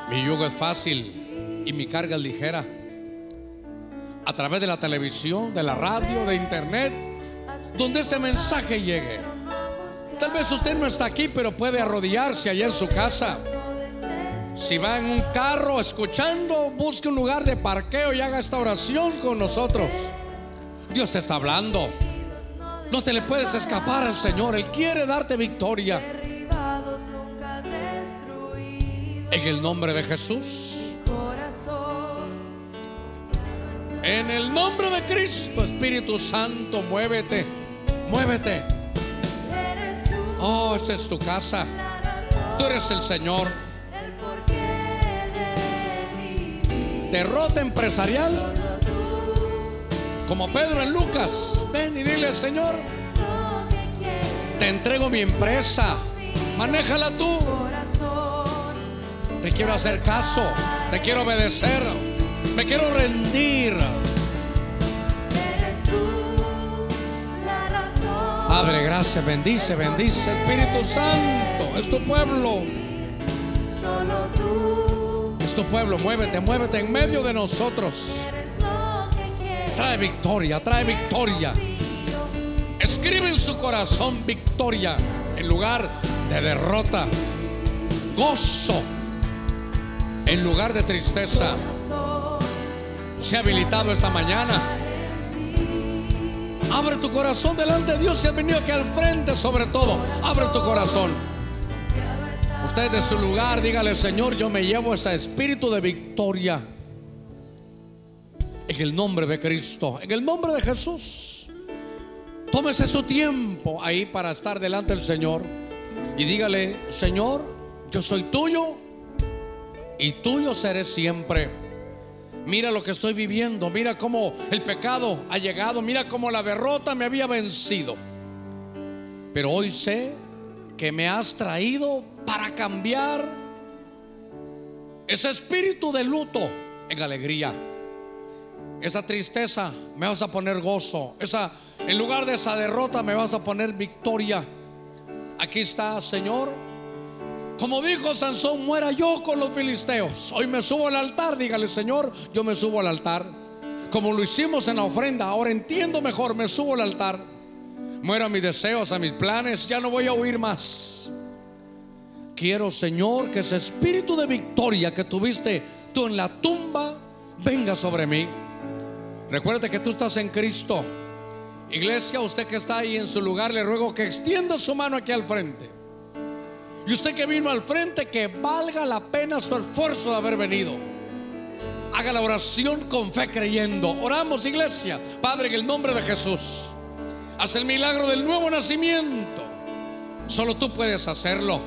Mi yugo es fácil y mi carga es ligera. A través de la televisión, de la radio, de internet, donde este mensaje llegue. Tal vez usted no está aquí, pero puede arrodillarse allá en su casa. Si va en un carro escuchando, busque un lugar de parqueo y haga esta oración con nosotros. Dios te está hablando. No te le puedes escapar al Señor. Él quiere darte victoria. En el nombre de Jesús. En el nombre de Cristo, Espíritu Santo, muévete. Muévete. Oh, esta es tu casa. Tú eres el Señor. Derrota empresarial. Como Pedro en Lucas. Ven y dile, Señor, te entrego mi empresa. Manéjala tú. Te quiero hacer caso. Te quiero obedecer. Me quiero rendir. Padre, gracias, bendice, bendice. Espíritu Santo, es tu pueblo. Es tu pueblo, muévete, muévete en medio de nosotros. Trae victoria, trae victoria. Escribe en su corazón victoria en lugar de derrota. Gozo en lugar de tristeza. Se ha habilitado esta mañana. Abre tu corazón delante de Dios. Si has venido aquí al frente, sobre todo, abre tu corazón. Usted de su lugar, dígale, Señor, yo me llevo ese espíritu de victoria. En el nombre de Cristo, en el nombre de Jesús. Tómese su tiempo ahí para estar delante del Señor. Y dígale, Señor, yo soy tuyo y tuyo seré siempre. Mira lo que estoy viviendo, mira cómo el pecado ha llegado, mira cómo la derrota me había vencido. Pero hoy sé que me has traído para cambiar ese espíritu de luto en alegría. Esa tristeza me vas a poner gozo. Esa en lugar de esa derrota me vas a poner victoria. Aquí está, Señor, como dijo Sansón, muera yo con los filisteos. Hoy me subo al altar, dígale Señor, yo me subo al altar. Como lo hicimos en la ofrenda, ahora entiendo mejor, me subo al altar. Muero a mis deseos, a mis planes, ya no voy a huir más. Quiero, Señor, que ese espíritu de victoria que tuviste tú en la tumba venga sobre mí. Recuerde que tú estás en Cristo. Iglesia, usted que está ahí en su lugar, le ruego que extienda su mano aquí al frente. Y usted que vino al frente, que valga la pena su esfuerzo de haber venido. Haga la oración con fe creyendo. Oramos, iglesia. Padre, en el nombre de Jesús. Haz el milagro del nuevo nacimiento. Solo tú puedes hacerlo.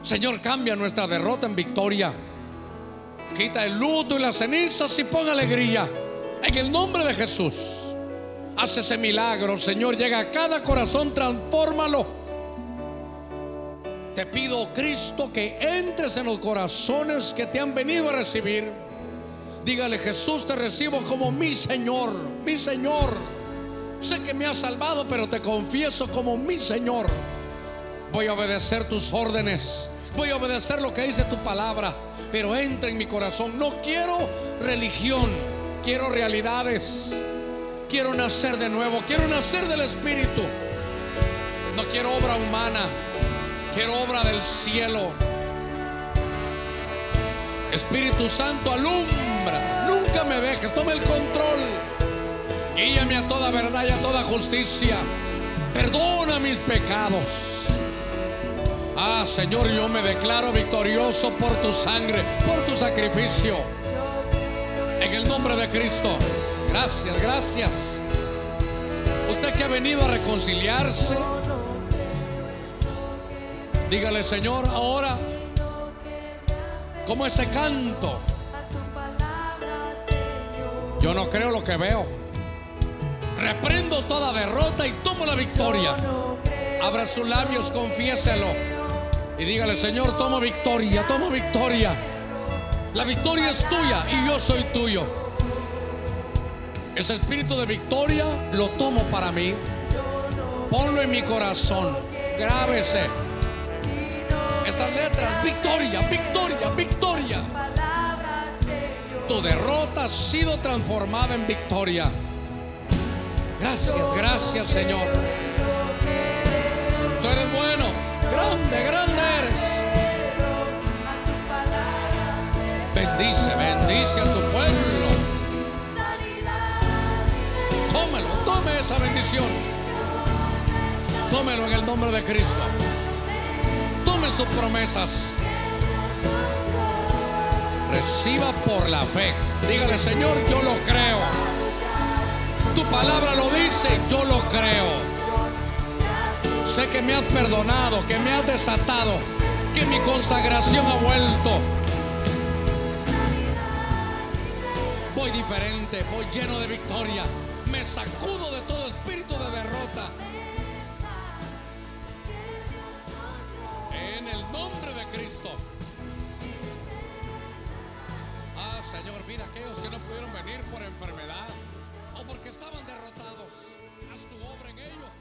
Señor, cambia nuestra derrota en victoria. Quita el luto y las cenizas y pon alegría. En el nombre de Jesús. Haz ese milagro, Señor. Llega a cada corazón, transfórmalo te pido, Cristo, que entres en los corazones que te han venido a recibir. Dígale, Jesús, te recibo como mi Señor, mi Señor. Sé que me has salvado, pero te confieso como mi Señor. Voy a obedecer tus órdenes. Voy a obedecer lo que dice tu palabra. Pero entra en mi corazón. No quiero religión. Quiero realidades. Quiero nacer de nuevo. Quiero nacer del Espíritu. No quiero obra humana. Quiero obra del cielo. Espíritu Santo, alumbra. Nunca me dejes, toma el control. Guíame a toda verdad y a toda justicia. Perdona mis pecados. Ah, Señor, yo me declaro victorioso por tu sangre, por tu sacrificio. En el nombre de Cristo. Gracias, gracias. Usted que ha venido a reconciliarse. Dígale, Señor, ahora, como ese canto, yo no creo lo que veo. Reprendo toda derrota y tomo la victoria. Abra sus labios, confiéselo. Y dígale, Señor, tomo victoria, tomo victoria. La victoria es tuya y yo soy tuyo. Ese espíritu de victoria lo tomo para mí. Ponlo en mi corazón. Grábese. Estas letras, victoria, victoria, victoria. Tu derrota ha sido transformada en victoria. Gracias, gracias Señor. Tú eres bueno, grande, grande eres. Bendice, bendice a tu pueblo. Tómelo, tome esa bendición. Tómelo en el nombre de Cristo. Tome sus promesas. Reciba por la fe. Dígale, Señor, yo lo creo. Tu palabra lo dice, yo lo creo. Sé que me has perdonado, que me has desatado, que mi consagración ha vuelto. Voy diferente, voy lleno de victoria. Me sacudo de todo espíritu de derrota. Nombre de Cristo. Ah, Señor, mira aquellos que no pudieron venir por enfermedad o porque estaban derrotados. Haz tu obra en ellos.